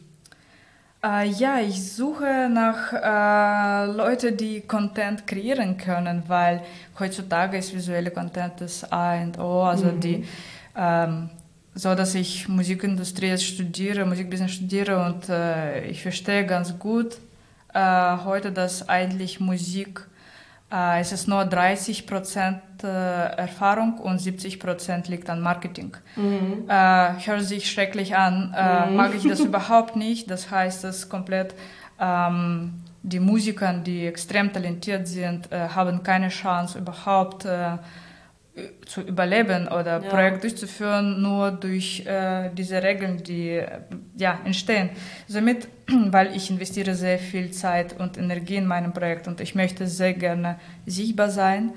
Äh, ja, ich suche nach äh, Leuten, die Content kreieren können, weil heutzutage ist visuelle Content das A und O, also mhm. die ähm, so, dass ich Musikindustrie studiere, Musikbusiness studiere und äh, ich verstehe ganz gut äh, heute, dass eigentlich Musik es ist nur 30 Prozent äh, Erfahrung und 70 Prozent liegt an Marketing. Mhm. Äh, hört sich schrecklich an, äh, mhm. mag ich das überhaupt nicht. Das heißt, dass komplett ähm, die Musiker, die extrem talentiert sind, äh, haben keine Chance überhaupt äh, zu überleben oder ja. Projekt durchzuführen, nur durch äh, diese Regeln, die äh, ja, entstehen. Somit, weil ich investiere sehr viel Zeit und Energie in meinem Projekt und ich möchte sehr gerne sichtbar sein.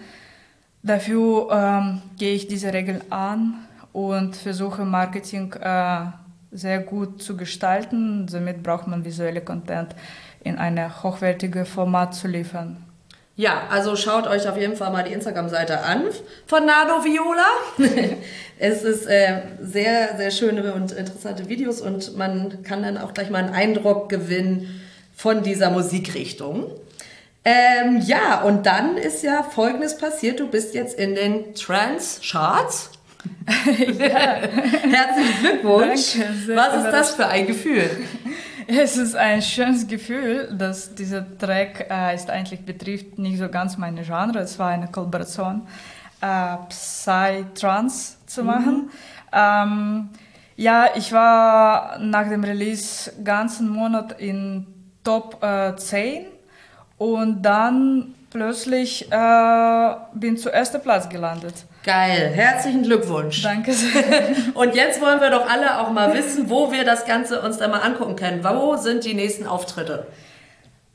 Dafür ähm, gehe ich diese Regeln an und versuche Marketing äh, sehr gut zu gestalten. Somit braucht man visuelle Content in einem hochwertigen Format zu liefern. Ja, also schaut euch auf jeden Fall mal die Instagram-Seite an von Nado Viola. es ist äh, sehr, sehr schöne und interessante Videos und man kann dann auch gleich mal einen Eindruck gewinnen von dieser Musikrichtung. Ähm, ja, und dann ist ja Folgendes passiert. Du bist jetzt in den Trance-Charts. ja. Herzlichen Glückwunsch. Danke, Was ist das für ein Gefühl? Es ist ein schönes Gefühl, dass dieser Track äh, ist eigentlich betrifft nicht so ganz meine Genre. Es war eine Kollaboration, äh, Psy-Trance zu mhm. machen. Mhm. Ähm, ja, ich war nach dem Release ganzen Monat in Top äh, 10 und dann plötzlich äh, bin zu erster Platz gelandet. Geil, herzlichen Glückwunsch. Danke sehr. Und jetzt wollen wir doch alle auch mal wissen, wo wir das Ganze uns dann mal angucken können. Wo sind die nächsten Auftritte?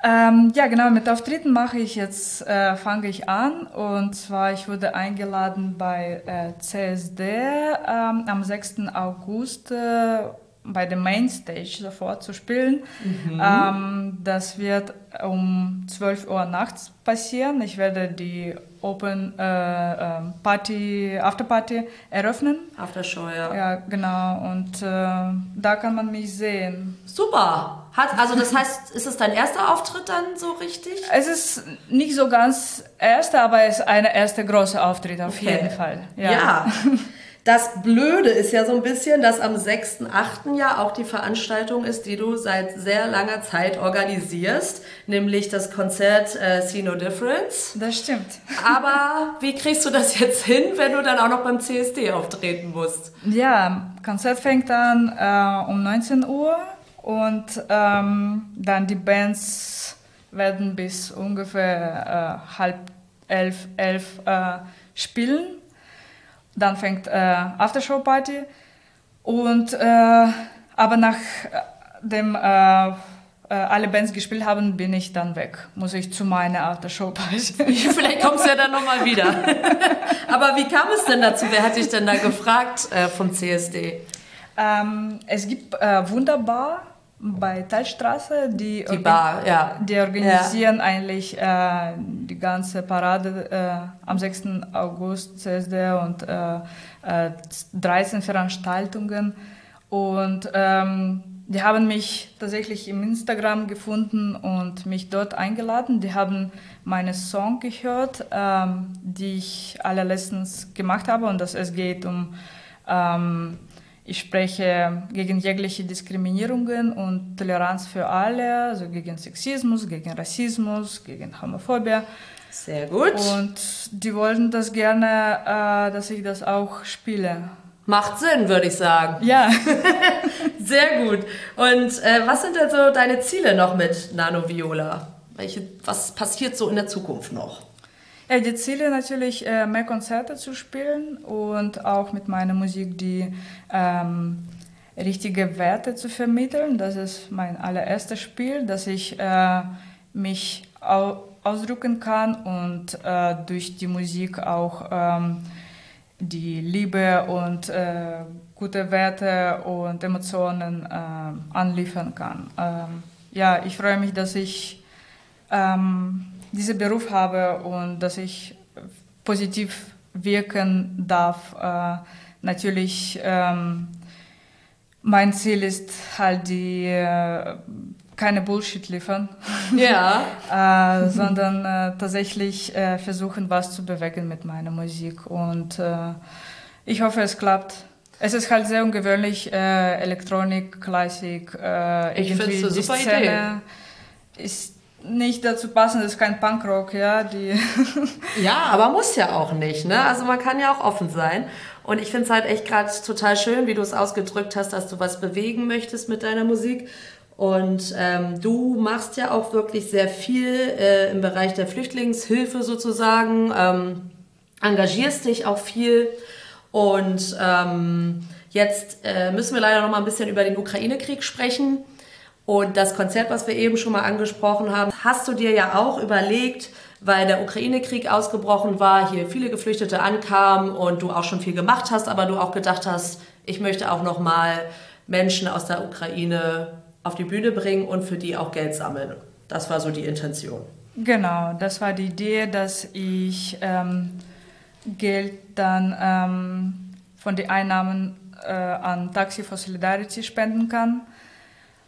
Ähm, ja, genau, mit Auftritten mache ich jetzt, äh, fange ich an. Und zwar, ich wurde eingeladen bei äh, CSD ähm, am 6. August äh, bei der Mainstage sofort zu spielen. Mhm. Ähm, das wird um 12 Uhr nachts passieren. Ich werde die Open äh, ähm, Party, Afterparty eröffnen. Aftershow, ja. Ja, genau. Und äh, da kann man mich sehen. Super. Hat, also das heißt, ist es dein erster Auftritt dann so richtig? Es ist nicht so ganz erster, aber es ist ein erster großer Auftritt auf okay. jeden Fall. ja. ja. Das Blöde ist ja so ein bisschen, dass am 6.8. ja auch die Veranstaltung ist, die du seit sehr langer Zeit organisierst, nämlich das Konzert äh, See No Difference. Das stimmt. Aber wie kriegst du das jetzt hin, wenn du dann auch noch beim CSD auftreten musst? Ja, Konzert fängt an äh, um 19 Uhr und ähm, dann die Bands werden bis ungefähr äh, halb elf, elf äh, spielen dann fängt äh, Aftershow-Party. Und äh, aber nach äh, dem äh, äh, alle Bands gespielt haben, bin ich dann weg. Muss ich zu meiner Aftershow-Party. Vielleicht kommst du ja dann nochmal wieder. aber wie kam es denn dazu? Wer hat dich denn da gefragt äh, vom CSD? Ähm, es gibt wunderbar bei Teilstraße, die, die, Bar, ja. die organisieren ja. eigentlich äh, die ganze Parade äh, am 6. August CSD und äh, 13 äh, Veranstaltungen. Und ähm, die haben mich tatsächlich im Instagram gefunden und mich dort eingeladen. Die haben meine Song gehört, ähm, die ich allerletztens gemacht habe und dass es geht um ähm, ich spreche gegen jegliche Diskriminierungen und Toleranz für alle, also gegen Sexismus, gegen Rassismus, gegen Homophobie. Sehr gut. Und die wollten das gerne, äh, dass ich das auch spiele. Macht Sinn, würde ich sagen. Ja. Sehr gut. Und äh, was sind denn so deine Ziele noch mit Nano Viola? Welche, was passiert so in der Zukunft noch? Die Ziele natürlich, äh, mehr Konzerte zu spielen und auch mit meiner Musik die ähm, richtige Werte zu vermitteln. Das ist mein allererstes Spiel, dass ich äh, mich au ausdrücken kann und äh, durch die Musik auch ähm, die Liebe und äh, gute Werte und Emotionen äh, anliefern kann. Ähm, ja, ich freue mich, dass ich ähm, diesen Beruf habe und dass ich positiv wirken darf. Äh, natürlich, ähm, mein Ziel ist halt die äh, keine Bullshit liefern, ja. äh, sondern äh, tatsächlich äh, versuchen, was zu bewegen mit meiner Musik. Und äh, ich hoffe, es klappt. Es ist halt sehr ungewöhnlich, Elektronik, Klassik, äh, ich irgendwie die super Szene Idee. ist nicht dazu passen, das ist kein Punkrock, ja. Die ja, aber muss ja auch nicht, ne? Also man kann ja auch offen sein. Und ich finde es halt echt gerade total schön, wie du es ausgedrückt hast, dass du was bewegen möchtest mit deiner Musik. Und ähm, du machst ja auch wirklich sehr viel äh, im Bereich der Flüchtlingshilfe sozusagen, ähm, engagierst dich auch viel. Und ähm, jetzt äh, müssen wir leider noch mal ein bisschen über den Ukraine-Krieg sprechen. Und das Konzert, was wir eben schon mal angesprochen haben, hast du dir ja auch überlegt, weil der Ukraine-Krieg ausgebrochen war, hier viele Geflüchtete ankamen und du auch schon viel gemacht hast, aber du auch gedacht hast, ich möchte auch noch mal Menschen aus der Ukraine auf die Bühne bringen und für die auch Geld sammeln. Das war so die Intention. Genau, das war die Idee, dass ich ähm, Geld dann ähm, von den Einnahmen äh, an Taxi for Solidarity spenden kann.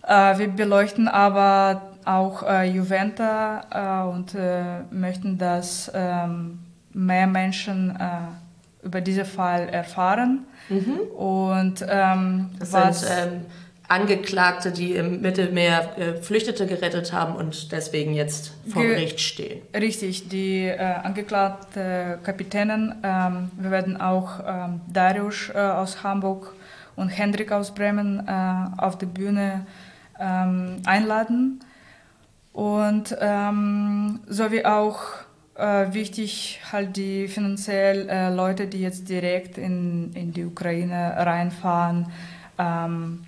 Äh, wir beleuchten aber auch äh, Juventa äh, und äh, möchten, dass ähm, mehr Menschen äh, über diesen Fall erfahren. Mhm. Und ähm, das was, sind ähm, Angeklagte, die im Mittelmeer äh, Flüchtete gerettet haben und deswegen jetzt vor Gericht stehen. Richtig, die äh, angeklagten Kapitänen. Ähm, wir werden auch ähm, Darius aus Hamburg und Hendrik aus Bremen auf die Bühne ähm, einladen. Und ähm, sowie auch äh, wichtig halt die finanziell äh, Leute, die jetzt direkt in, in die Ukraine reinfahren, ähm,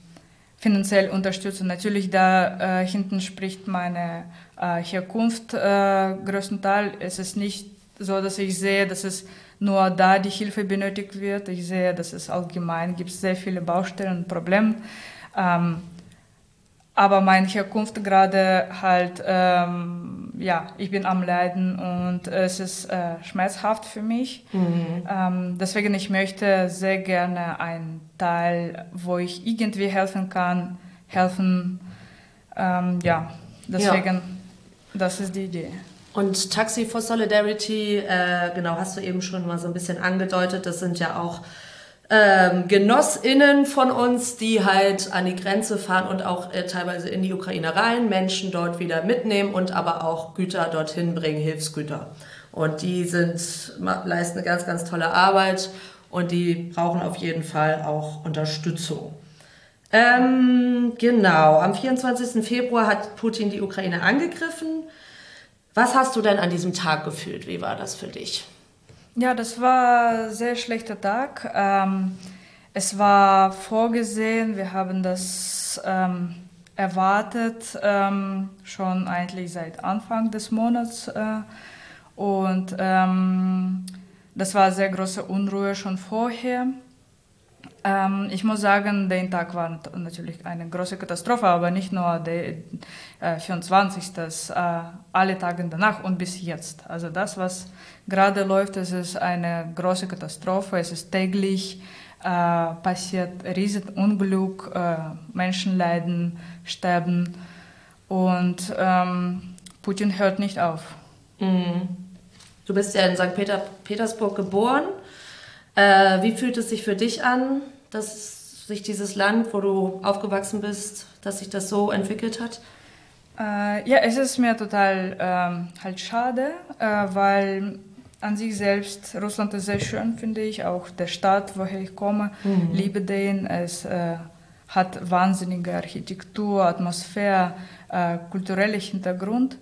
finanziell unterstützen. Natürlich da äh, hinten spricht meine äh, Herkunft äh, größtenteils. Es ist nicht so, dass ich sehe, dass es nur da die Hilfe benötigt wird. Ich sehe, dass es allgemein gibt sehr viele Baustellen und Probleme. Ähm, aber meine Herkunft gerade halt, ähm, ja, ich bin am Leiden und es ist äh, schmerzhaft für mich. Mhm. Ähm, deswegen ich möchte sehr gerne einen Teil, wo ich irgendwie helfen kann, helfen. Ähm, ja, deswegen, ja. das ist die Idee. Und Taxi for Solidarity, äh, genau, hast du eben schon mal so ein bisschen angedeutet, das sind ja auch ähm, GenossInnen von uns, die halt an die Grenze fahren und auch äh, teilweise in die Ukraine rein, Menschen dort wieder mitnehmen und aber auch Güter dorthin bringen, Hilfsgüter. Und die sind, leisten eine ganz, ganz tolle Arbeit und die brauchen auf jeden Fall auch Unterstützung. Ähm, genau, am 24. Februar hat Putin die Ukraine angegriffen. Was hast du denn an diesem Tag gefühlt? Wie war das für dich? Ja, das war ein sehr schlechter Tag. Ähm, es war vorgesehen, wir haben das ähm, erwartet, ähm, schon eigentlich seit Anfang des Monats. Äh, und ähm, das war sehr große Unruhe schon vorher. Ähm, ich muss sagen, der Tag war natürlich eine große Katastrophe, aber nicht nur der äh, 24. Das, äh, alle Tage danach und bis jetzt. Also das, was gerade läuft, das ist eine große Katastrophe. Es ist täglich äh, passiert Riesenunglück, äh, Menschen leiden, sterben und ähm, Putin hört nicht auf. Mhm. Du bist ja in St. Peter, Petersburg geboren. Äh, wie fühlt es sich für dich an, dass sich dieses Land, wo du aufgewachsen bist, dass sich das so entwickelt hat? Äh, ja, es ist mir total ähm, halt schade, äh, weil an sich selbst Russland ist sehr schön, finde ich. Auch der Stadt, woher ich komme, mhm. liebe den. Es äh, hat wahnsinnige Architektur, Atmosphäre, äh, kulturellen Hintergrund.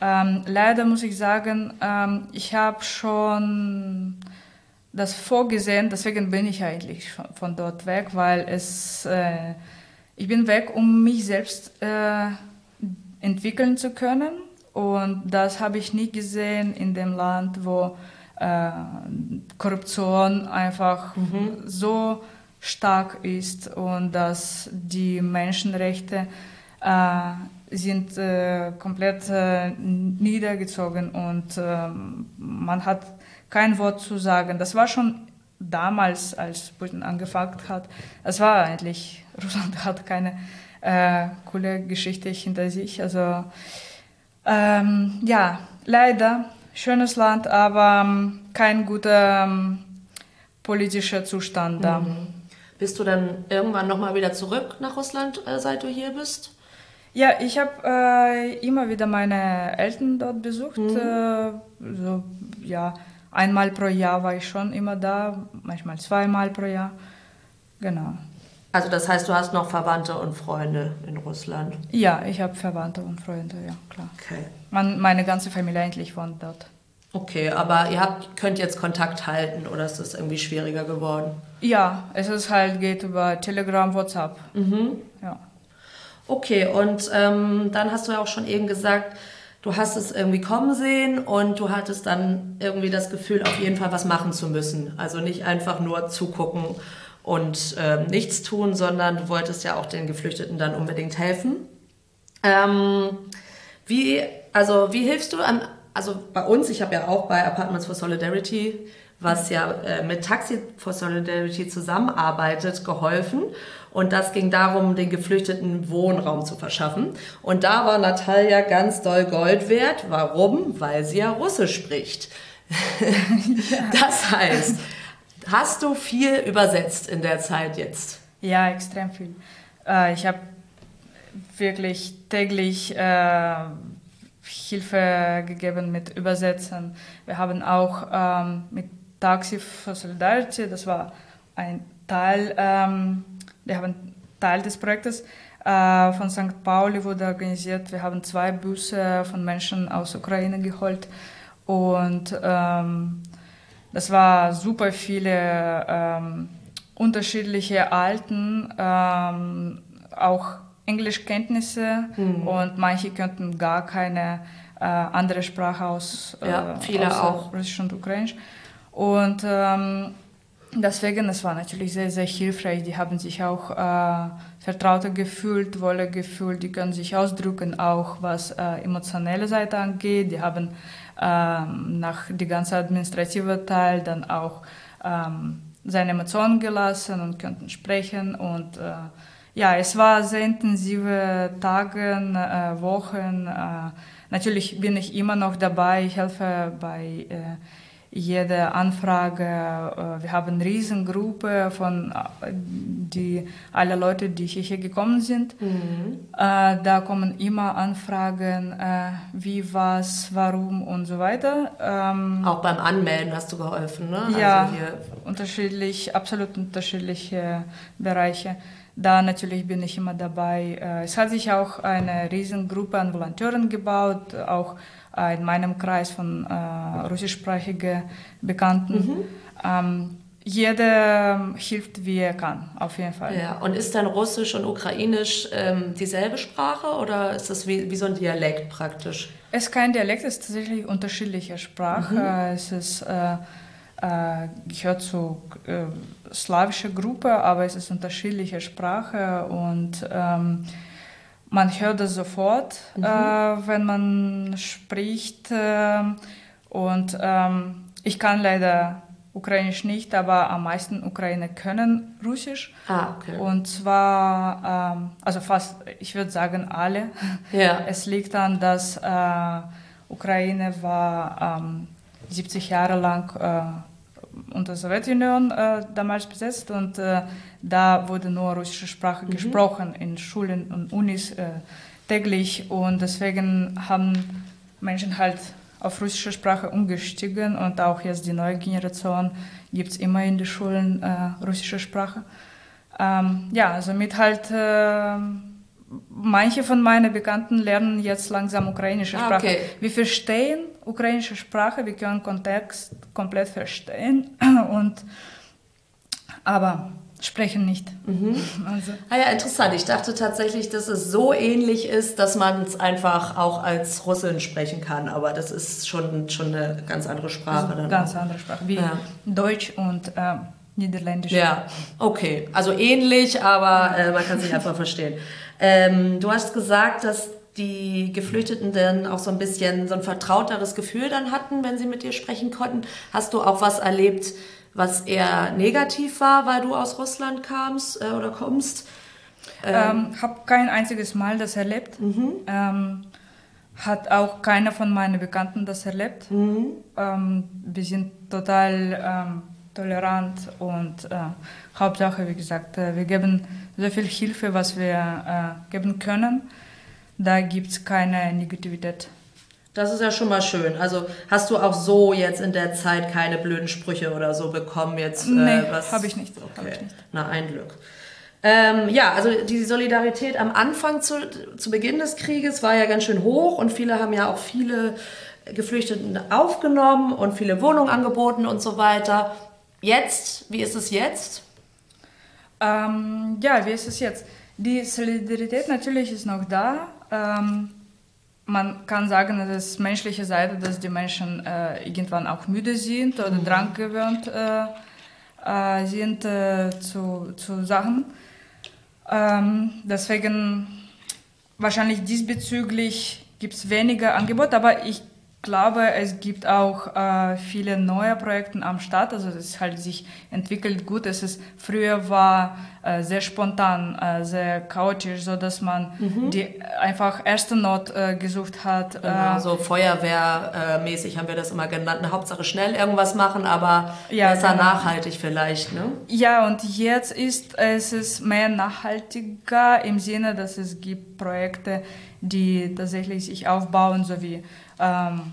Ähm, leider muss ich sagen, ähm, ich habe schon das vorgesehen, deswegen bin ich eigentlich von dort weg, weil es, äh, ich bin weg, um mich selbst äh, entwickeln zu können. Und das habe ich nie gesehen in dem Land, wo äh, Korruption einfach mhm. so stark ist und dass die Menschenrechte äh, sind äh, komplett äh, niedergezogen und ähm, man hat kein Wort zu sagen. Das war schon damals, als Putin angefangen hat. Es war eigentlich, Russland hat keine äh, coole Geschichte hinter sich. Also ähm, ja, leider schönes Land, aber ähm, kein guter ähm, politischer Zustand da. Mhm. Bist du dann irgendwann nochmal wieder zurück nach Russland, äh, seit du hier bist? Ja, ich habe äh, immer wieder meine Eltern dort besucht. Mhm. Äh, so, ja, einmal pro Jahr war ich schon immer da, manchmal zweimal pro Jahr. Genau. Also das heißt, du hast noch Verwandte und Freunde in Russland? Ja, ich habe Verwandte und Freunde, ja, klar. Okay. Man, meine ganze Familie eigentlich wohnt dort. Okay, aber ihr habt, könnt jetzt Kontakt halten oder ist das irgendwie schwieriger geworden? Ja, es ist halt, geht über Telegram, WhatsApp. Mhm. Ja. Okay, und ähm, dann hast du ja auch schon eben gesagt, du hast es irgendwie kommen sehen und du hattest dann irgendwie das Gefühl, auf jeden Fall was machen zu müssen. Also nicht einfach nur zugucken und äh, nichts tun, sondern du wolltest ja auch den Geflüchteten dann unbedingt helfen. Ähm, wie, also wie hilfst du an, also bei uns, ich habe ja auch bei Apartments for Solidarity was ja äh, mit Taxi for Solidarity zusammenarbeitet, geholfen. Und das ging darum, den Geflüchteten Wohnraum zu verschaffen. Und da war Natalia ganz doll Gold wert. Warum? Weil sie ja Russisch spricht. ja. Das heißt, hast du viel übersetzt in der Zeit jetzt? Ja, extrem viel. Äh, ich habe wirklich täglich äh, Hilfe gegeben mit Übersetzen. Wir haben auch ähm, mit Taxi for Solidarity, das war ein Teil, ähm, wir haben Teil des Projektes äh, von St. Pauli wurde organisiert. Wir haben zwei Busse von Menschen aus Ukraine geholt und ähm, das war super viele ähm, unterschiedliche Alten, ähm, auch Englischkenntnisse mhm. und manche könnten gar keine äh, andere Sprache aus, ja, äh, viele auch. Russisch und Ukrainisch. Und ähm, Deswegen, es war natürlich sehr, sehr hilfreich. Die haben sich auch äh, vertrauter gefühlt, wohler gefühlt. Die können sich ausdrücken, auch was äh, emotionelle Seite angeht. Die haben nach die ganze administrative Teil dann auch seine Emotionen gelassen und konnten sprechen. Und äh, ja, es war sehr intensive Tage, äh, Wochen. Äh, natürlich bin ich immer noch dabei. Ich helfe bei äh, jede Anfrage. Äh, wir haben eine Riesengruppe von äh, die, alle Leute, die hierher gekommen sind. Mhm. Äh, da kommen immer Anfragen, wie, was, warum und so weiter. Ähm, Auch beim Anmelden hast du geholfen, ne? Ja, also unterschiedlich, absolut unterschiedliche Bereiche. Da natürlich bin ich immer dabei. Es hat sich auch eine Riesengruppe an Volonteuren gebaut, auch äh, in meinem Kreis von äh, russischsprachigen Bekannten. Mhm. Ähm, jeder hilft, wie er kann, auf jeden Fall. Ja, und ist dann Russisch und Ukrainisch ähm, dieselbe Sprache oder ist das wie, wie so ein Dialekt praktisch? Es ist kein Dialekt, es ist tatsächlich unterschiedliche Sprache. Mhm. Es ist, äh, äh, gehört zu äh, slawischer Gruppe, aber es ist unterschiedliche Sprache und ähm, man hört es sofort, mhm. äh, wenn man spricht. Äh, und ähm, ich kann leider Ukrainisch nicht, aber am meisten Ukrainer können Russisch. Ah, okay. Und zwar, ähm, also fast, ich würde sagen alle. Ja. Es liegt daran, dass äh, Ukraine war ähm, 70 Jahre lang äh, unter der Sowjetunion äh, damals besetzt und äh, da wurde nur russische Sprache mhm. gesprochen in Schulen und Unis äh, täglich und deswegen haben Menschen halt auf russische Sprache umgestiegen und auch jetzt die neue Generation gibt es immer in den Schulen äh, russische Sprache. Ähm, ja, somit halt äh, manche von meinen Bekannten lernen jetzt langsam ukrainische ah, Sprache. Okay. Wir verstehen ukrainische Sprache, wir können Kontext komplett verstehen und aber sprechen nicht. Mhm. Also. Ah ja, interessant. Ich dachte tatsächlich, dass es so ähnlich ist, dass man es einfach auch als Russin sprechen kann, aber das ist schon, schon eine ganz andere Sprache. Also ganz andere Sprache, wie ja. Deutsch und äh, Niederländisch. Ja, okay. Also ähnlich, aber äh, man kann sich einfach verstehen. Ähm, du hast gesagt, dass die Geflüchteten dann auch so ein bisschen so ein vertrauteres Gefühl dann hatten, wenn sie mit dir sprechen konnten. Hast du auch was erlebt, was eher negativ war, weil du aus Russland kamst äh, oder kommst? Ähm, ähm, habe kein einziges Mal das erlebt. Mhm. Ähm, hat auch keiner von meinen Bekannten das erlebt. Mhm. Ähm, wir sind total ähm, tolerant und äh, Hauptsache, wie gesagt, äh, wir geben so viel Hilfe, was wir äh, geben können. Da gibt es keine Negativität. Das ist ja schon mal schön. Also hast du auch so jetzt in der Zeit keine blöden Sprüche oder so bekommen jetzt? Äh, nee, habe ich nicht. Okay. ich nicht. Na, ein Glück. Ähm, ja, also die Solidarität am Anfang zu, zu Beginn des Krieges war ja ganz schön hoch und viele haben ja auch viele Geflüchteten aufgenommen und viele Wohnungen angeboten und so weiter. Jetzt, wie ist es jetzt? Ähm, ja, wie ist es jetzt? Die Solidarität natürlich ist noch da. Ähm, man kann sagen, das ist menschliche Seite, dass die Menschen äh, irgendwann auch müde sind oder mhm. Drang gewöhnt äh, äh, sind äh, zu, zu Sachen. Ähm, deswegen wahrscheinlich diesbezüglich gibt es weniger Angebot, aber ich glaube, es gibt auch äh, viele neue Projekte am Start. Also es halt sich entwickelt gut. Es ist früher war äh, sehr spontan, äh, sehr chaotisch, so dass man mhm. die einfach erste Not äh, gesucht hat. Genau, äh, so Feuerwehrmäßig haben wir das immer genannt. Eine Hauptsache schnell irgendwas machen, aber ja, besser genau. nachhaltig vielleicht. Ne? Ja, und jetzt ist es ist mehr nachhaltiger im Sinne, dass es gibt Projekte, die tatsächlich sich aufbauen, so wie ähm,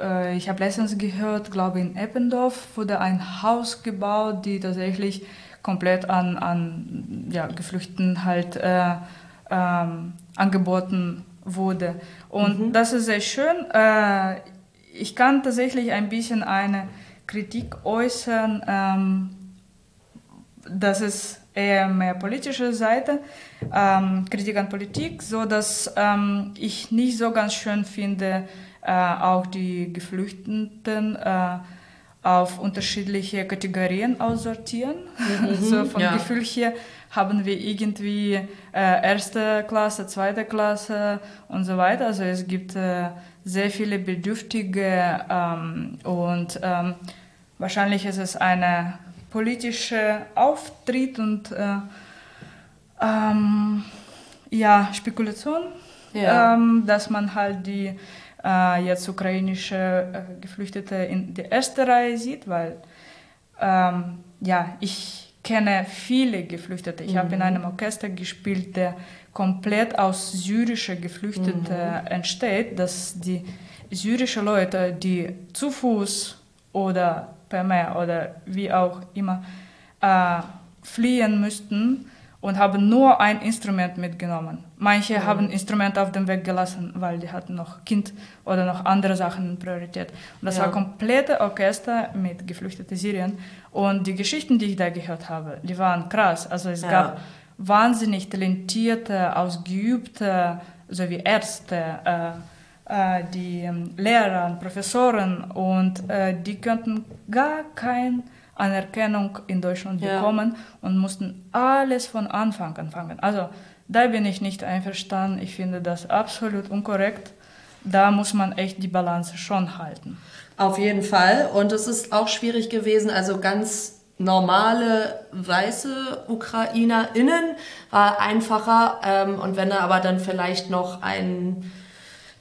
äh, ich habe letztens gehört, glaube in Eppendorf wurde ein Haus gebaut, die tatsächlich komplett an, an ja, Geflüchteten halt äh, ähm, angeboten wurde. Und mhm. das ist sehr schön. Äh, ich kann tatsächlich ein bisschen eine Kritik äußern, ähm, dass es mehr politische Seite, ähm, Kritik an Politik, so dass ähm, ich nicht so ganz schön finde, äh, auch die Geflüchteten äh, auf unterschiedliche Kategorien aussortieren. Mhm, so vom ja. Gefühl her haben wir irgendwie äh, erste Klasse, zweite Klasse und so weiter. Also es gibt äh, sehr viele Bedürftige ähm, und ähm, wahrscheinlich ist es eine politische Auftritt und äh, ähm, ja, Spekulation, ja. Ähm, dass man halt die äh, jetzt ukrainische äh, Geflüchtete in der ersten Reihe sieht, weil ähm, ja, ich kenne viele Geflüchtete. Ich mhm. habe in einem Orchester gespielt, der komplett aus syrischen Geflüchteten mhm. entsteht, dass die syrischen Leute, die zu Fuß oder per Meer oder wie auch immer äh, fliehen müssten, und haben nur ein Instrument mitgenommen. Manche mhm. haben Instrument auf dem Weg gelassen, weil die hatten noch Kind oder noch andere Sachen in Priorität. Und das ja. war komplette Orchester mit geflüchteten Syrien. Und die Geschichten, die ich da gehört habe, die waren krass. Also es ja. gab wahnsinnig talentierte, ausgeübte, sowie Ärzte, äh, die ähm, Lehrer, Professoren und äh, die könnten gar kein Anerkennung in Deutschland ja. bekommen und mussten alles von Anfang anfangen. Also da bin ich nicht einverstanden. Ich finde das absolut unkorrekt. Da muss man echt die Balance schon halten. Auf jeden Fall. Und es ist auch schwierig gewesen, also ganz normale weiße UkrainerInnen war einfacher. Ähm, und wenn da aber dann vielleicht noch ein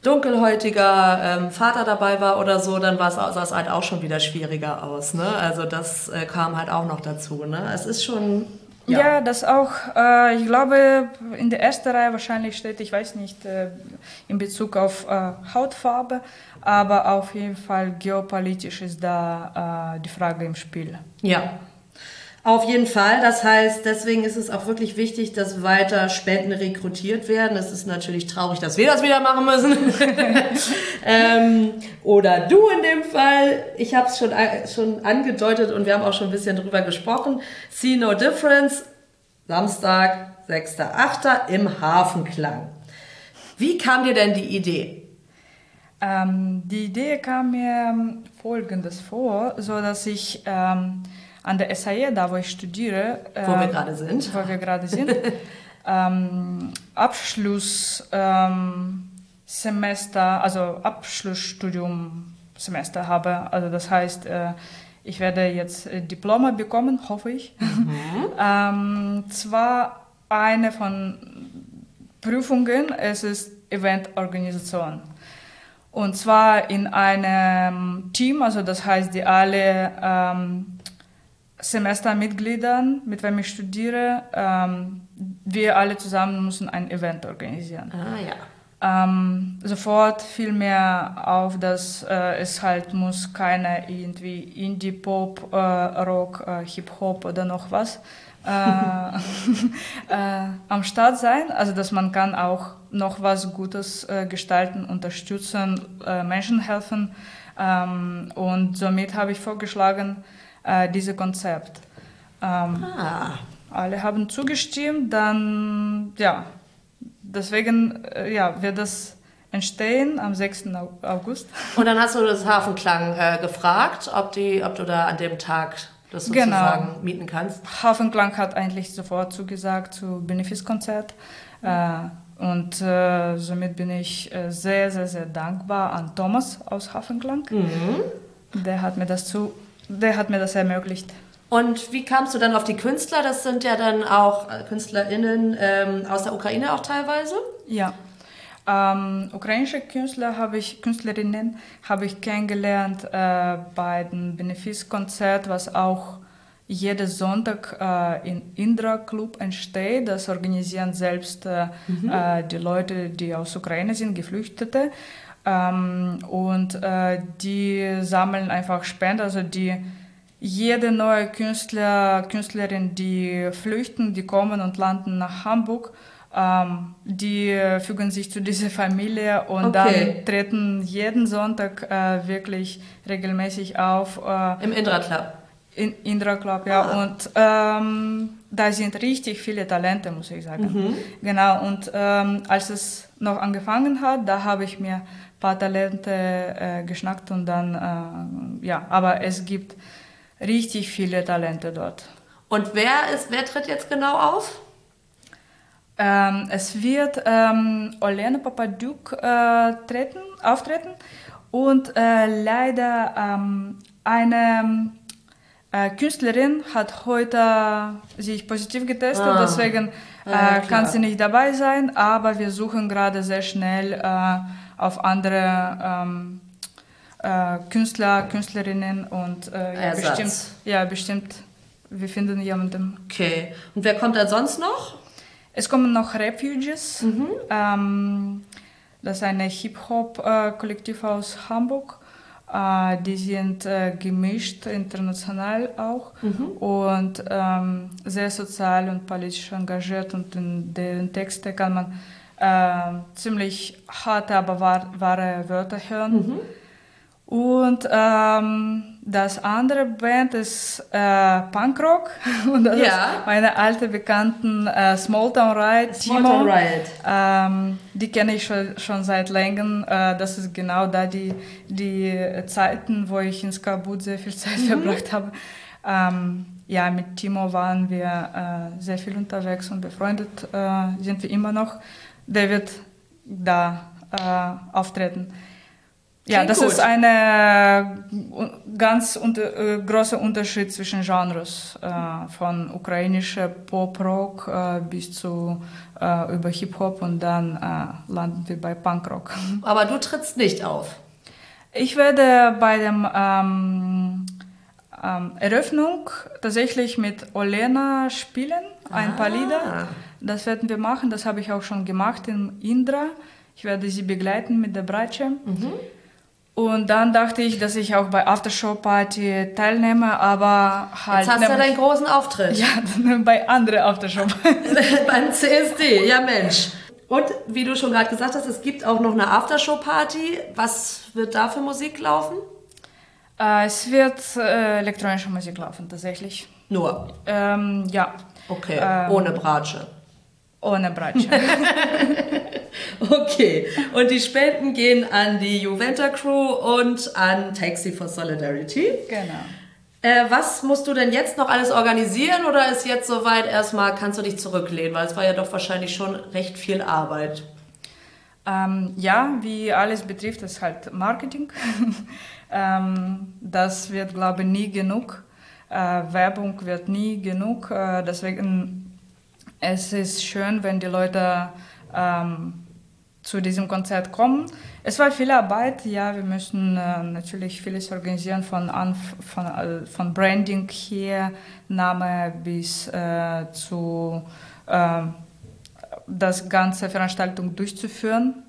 dunkelhäutiger ähm, Vater dabei war oder so, dann sah es halt auch schon wieder schwieriger aus. Ne? Also das äh, kam halt auch noch dazu. Ne? Es ist schon ja. ja, das auch. Äh, ich glaube, in der ersten Reihe wahrscheinlich steht, ich weiß nicht, äh, in Bezug auf äh, Hautfarbe, aber auf jeden Fall geopolitisch ist da äh, die Frage im Spiel. Ja, auf jeden Fall. Das heißt, deswegen ist es auch wirklich wichtig, dass weiter Spenden rekrutiert werden. Es ist natürlich traurig, dass wir das wieder machen müssen. ähm, oder du in dem Fall. Ich habe es schon, äh, schon angedeutet und wir haben auch schon ein bisschen drüber gesprochen. See No Difference, Samstag, 6.8. im Hafenklang. Wie kam dir denn die Idee? Ähm, die Idee kam mir ähm, folgendes vor, so dass ich ähm, an der SAE, da wo ich studiere, wo wir ähm, gerade sind, wo wir gerade sind, ähm, Abschlusssemester, ähm, also Abschlussstudiumsemester habe. Also das heißt, äh, ich werde jetzt äh, Diplome bekommen, hoffe ich. Mhm. ähm, zwar eine von Prüfungen, es ist Eventorganisation. Und zwar in einem Team, also das heißt, die alle ähm, Semestermitgliedern, mit wem ich studiere, ähm, wir alle zusammen müssen ein Event organisieren. Ah ja. Ähm, sofort fiel mir auf, dass äh, es halt muss keine irgendwie Indie-Pop, äh, Rock, äh, Hip-Hop oder noch was äh, äh, am Start sein. Also dass man kann auch noch was Gutes äh, gestalten, unterstützen, Menschen helfen. Ähm, und somit habe ich vorgeschlagen, äh, dieses Konzept. Ähm, ah. Alle haben zugestimmt, dann ja, deswegen äh, ja, wird das entstehen am 6. August. Und dann hast du das Hafenklang äh, gefragt, ob, die, ob du da an dem Tag das sozusagen genau. mieten kannst? Hafenklang hat eigentlich sofort zugesagt zu Benefizkonzert. Äh, und äh, somit bin ich äh, sehr, sehr, sehr dankbar an Thomas aus Hafenklang. Mhm. Der hat mir das zu der hat mir das ermöglicht. Und wie kamst du dann auf die Künstler? Das sind ja dann auch äh, KünstlerInnen ähm, aus der Ukraine auch teilweise? Ja. Ähm, ukrainische Künstler habe ich, Künstlerinnen habe ich kennengelernt äh, bei dem Benefizkonzert, was auch jeden Sonntag äh, in Indra Club entsteht. Das organisieren selbst äh, mhm. Äh, die Leute, die aus Ukraine sind, Geflüchtete. Ähm, und äh, die sammeln einfach Spenden, also die jede neue Künstler, Künstlerin, die flüchten, die kommen und landen nach Hamburg, ähm, die fügen sich zu dieser Familie und okay. dann treten jeden Sonntag äh, wirklich regelmäßig auf. Äh, Im Indra Club. In Indra Club, ja. Ah. Und ähm, da sind richtig viele Talente, muss ich sagen. Mhm. Genau. Und ähm, als es noch angefangen hat, da habe ich mir paar Talente äh, geschnackt und dann ja, aber es gibt richtig viele Talente dort. Und wer, ist, wer tritt jetzt genau auf? Ähm, es wird ähm, Olena Papadouk äh, treten, auftreten und äh, leider ähm, eine äh, Künstlerin hat heute sich positiv getestet, ah. deswegen ja, äh, kann sie nicht dabei sein, aber wir suchen gerade sehr schnell äh, auf andere ähm, äh, Künstler, Künstlerinnen und ja, bestimmt, ja, bestimmt, wir finden jemanden. Okay, und wer kommt dann sonst noch? Es kommen noch Refugees. Mhm. Ähm, das ist ein Hip-Hop-Kollektiv aus Hamburg. Äh, die sind äh, gemischt, international auch mhm. und ähm, sehr sozial und politisch engagiert und in deren Texte kann man äh, ziemlich harte, aber wahre Wörter hören. Mhm. Und ähm, das andere Band ist äh, Punkrock und das ja. ist meine alte Bekannten äh, Smalltown Riot, Smalltown Riot. Ähm, die kenne ich schon, schon seit längerem. Äh, das ist genau da die, die Zeiten, wo ich in Skabut sehr viel Zeit mhm. verbracht habe. Ähm, ja, mit Timo waren wir äh, sehr viel unterwegs und befreundet äh, sind wir immer noch. Der wird da äh, auftreten. Ja, das gut. ist ein äh, ganz unter, äh, großer Unterschied zwischen Genres, äh, von ukrainischer Pop-Rock äh, bis zu äh, über Hip-Hop und dann äh, landen wir bei Punk-Rock. Aber du trittst nicht auf? Ich werde bei der ähm, ähm, Eröffnung tatsächlich mit Olena spielen, ein ah. paar Lieder. Das werden wir machen, das habe ich auch schon gemacht in Indra. Ich werde sie begleiten mit der Bratsche. Mhm. Und dann dachte ich, dass ich auch bei Aftershow-Party teilnehme, aber halt. Jetzt hast du ja deinen großen Auftritt. Ja, bei anderen Aftershow-Party. Beim CSD, ja Mensch. Und wie du schon gerade gesagt hast, es gibt auch noch eine Aftershow-Party. Was wird da für Musik laufen? Äh, es wird äh, elektronische Musik laufen, tatsächlich. Nur? Ähm, ja. Okay, ähm, ohne Bratsche. Ohne Bratsche. okay, und die Spenden gehen an die Juventa Crew und an Taxi for Solidarity. Genau. Äh, was musst du denn jetzt noch alles organisieren oder ist jetzt soweit erstmal, kannst du dich zurücklehnen? Weil es war ja doch wahrscheinlich schon recht viel Arbeit. Ähm, ja, wie alles betrifft, ist halt Marketing. ähm, das wird, glaube ich, nie genug. Äh, Werbung wird nie genug. Äh, deswegen es ist schön, wenn die Leute ähm, zu diesem Konzert kommen. Es war viel Arbeit, ja, wir müssen äh, natürlich vieles organisieren, von, von, äh, von Branding hier, Name bis äh, zu äh, das ganze Veranstaltung durchzuführen.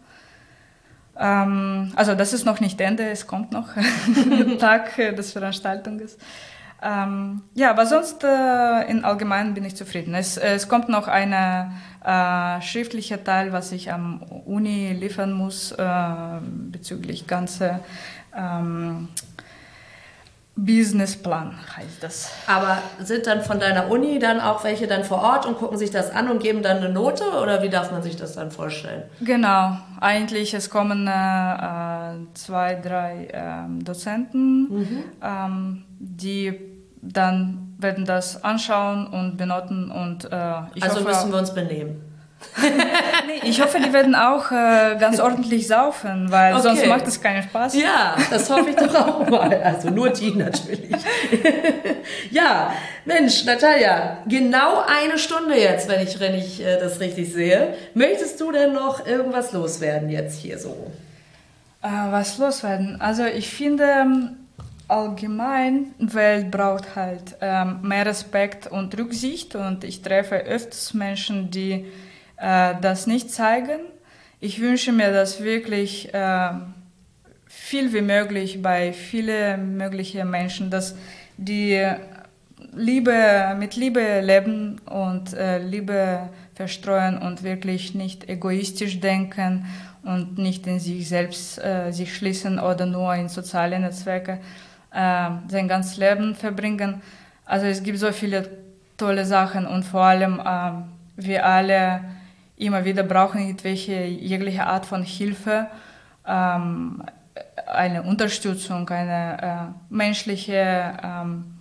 Ähm, also das ist noch nicht Ende, es kommt noch Tag des Veranstaltungs. Ähm, ja, aber sonst äh, in allgemein bin ich zufrieden. Es, es kommt noch ein äh, schriftlicher Teil, was ich am Uni liefern muss äh, bezüglich ganze ähm, Businessplan heißt das. Aber sind dann von deiner Uni dann auch welche dann vor Ort und gucken sich das an und geben dann eine Note oder wie darf man sich das dann vorstellen? Genau, eigentlich es kommen äh, äh zwei, drei äh, Dozenten, mhm. ähm, die dann werden das anschauen und benoten und äh, ich also hoffe, müssen wir uns benehmen. Nee, ich hoffe, die werden auch äh, ganz ordentlich saufen, weil okay. sonst macht es keinen Spaß. Ja, das hoffe ich doch auch mal. Also nur die natürlich. ja, Mensch, Natalia, genau eine Stunde jetzt, wenn ich, wenn ich äh, das richtig sehe. Möchtest du denn noch irgendwas loswerden jetzt hier so? Äh, was loswerden? Also ich finde ähm, allgemein, Welt braucht halt ähm, mehr Respekt und Rücksicht und ich treffe öfters Menschen, die äh, das nicht zeigen. Ich wünsche mir das wirklich äh, viel wie möglich bei vielen möglichen Menschen, dass die Liebe, mit Liebe leben und äh, Liebe verstreuen und wirklich nicht egoistisch denken und nicht in sich selbst äh, sich schließen oder nur in soziale Netzwerke äh, sein ganzes Leben verbringen. Also es gibt so viele tolle Sachen und vor allem äh, wir alle immer wieder brauchen irgendwelche jegliche Art von Hilfe. Ähm, eine Unterstützung, eine äh, menschliche ähm,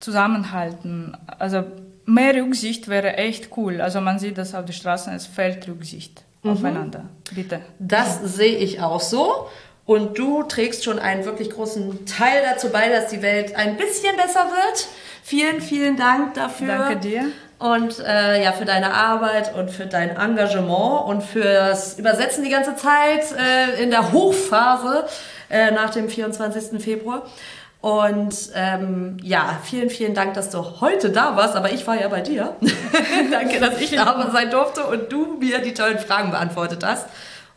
Zusammenhalten. Also mehr Rücksicht wäre echt cool. Also man sieht das auf den Straßen, es fällt Rücksicht mhm. aufeinander. Bitte. Das sehe ich auch so. Und du trägst schon einen wirklich großen Teil dazu bei, dass die Welt ein bisschen besser wird. Vielen, vielen Dank dafür. Danke dir. Und äh, ja, für deine Arbeit und für dein Engagement und fürs Übersetzen die ganze Zeit äh, in der Hochphase äh, nach dem 24. Februar. Und ähm, ja, vielen, vielen Dank, dass du heute da warst, aber ich war ja bei dir. Danke, dass ich da sein durfte und du mir die tollen Fragen beantwortet hast.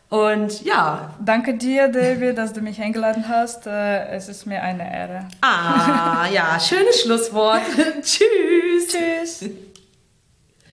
Und ja. Danke dir, David, dass du mich eingeladen hast. Äh, es ist mir eine Ehre. Ah, ja, schönes Schlusswort. Tschüss. Tschüss.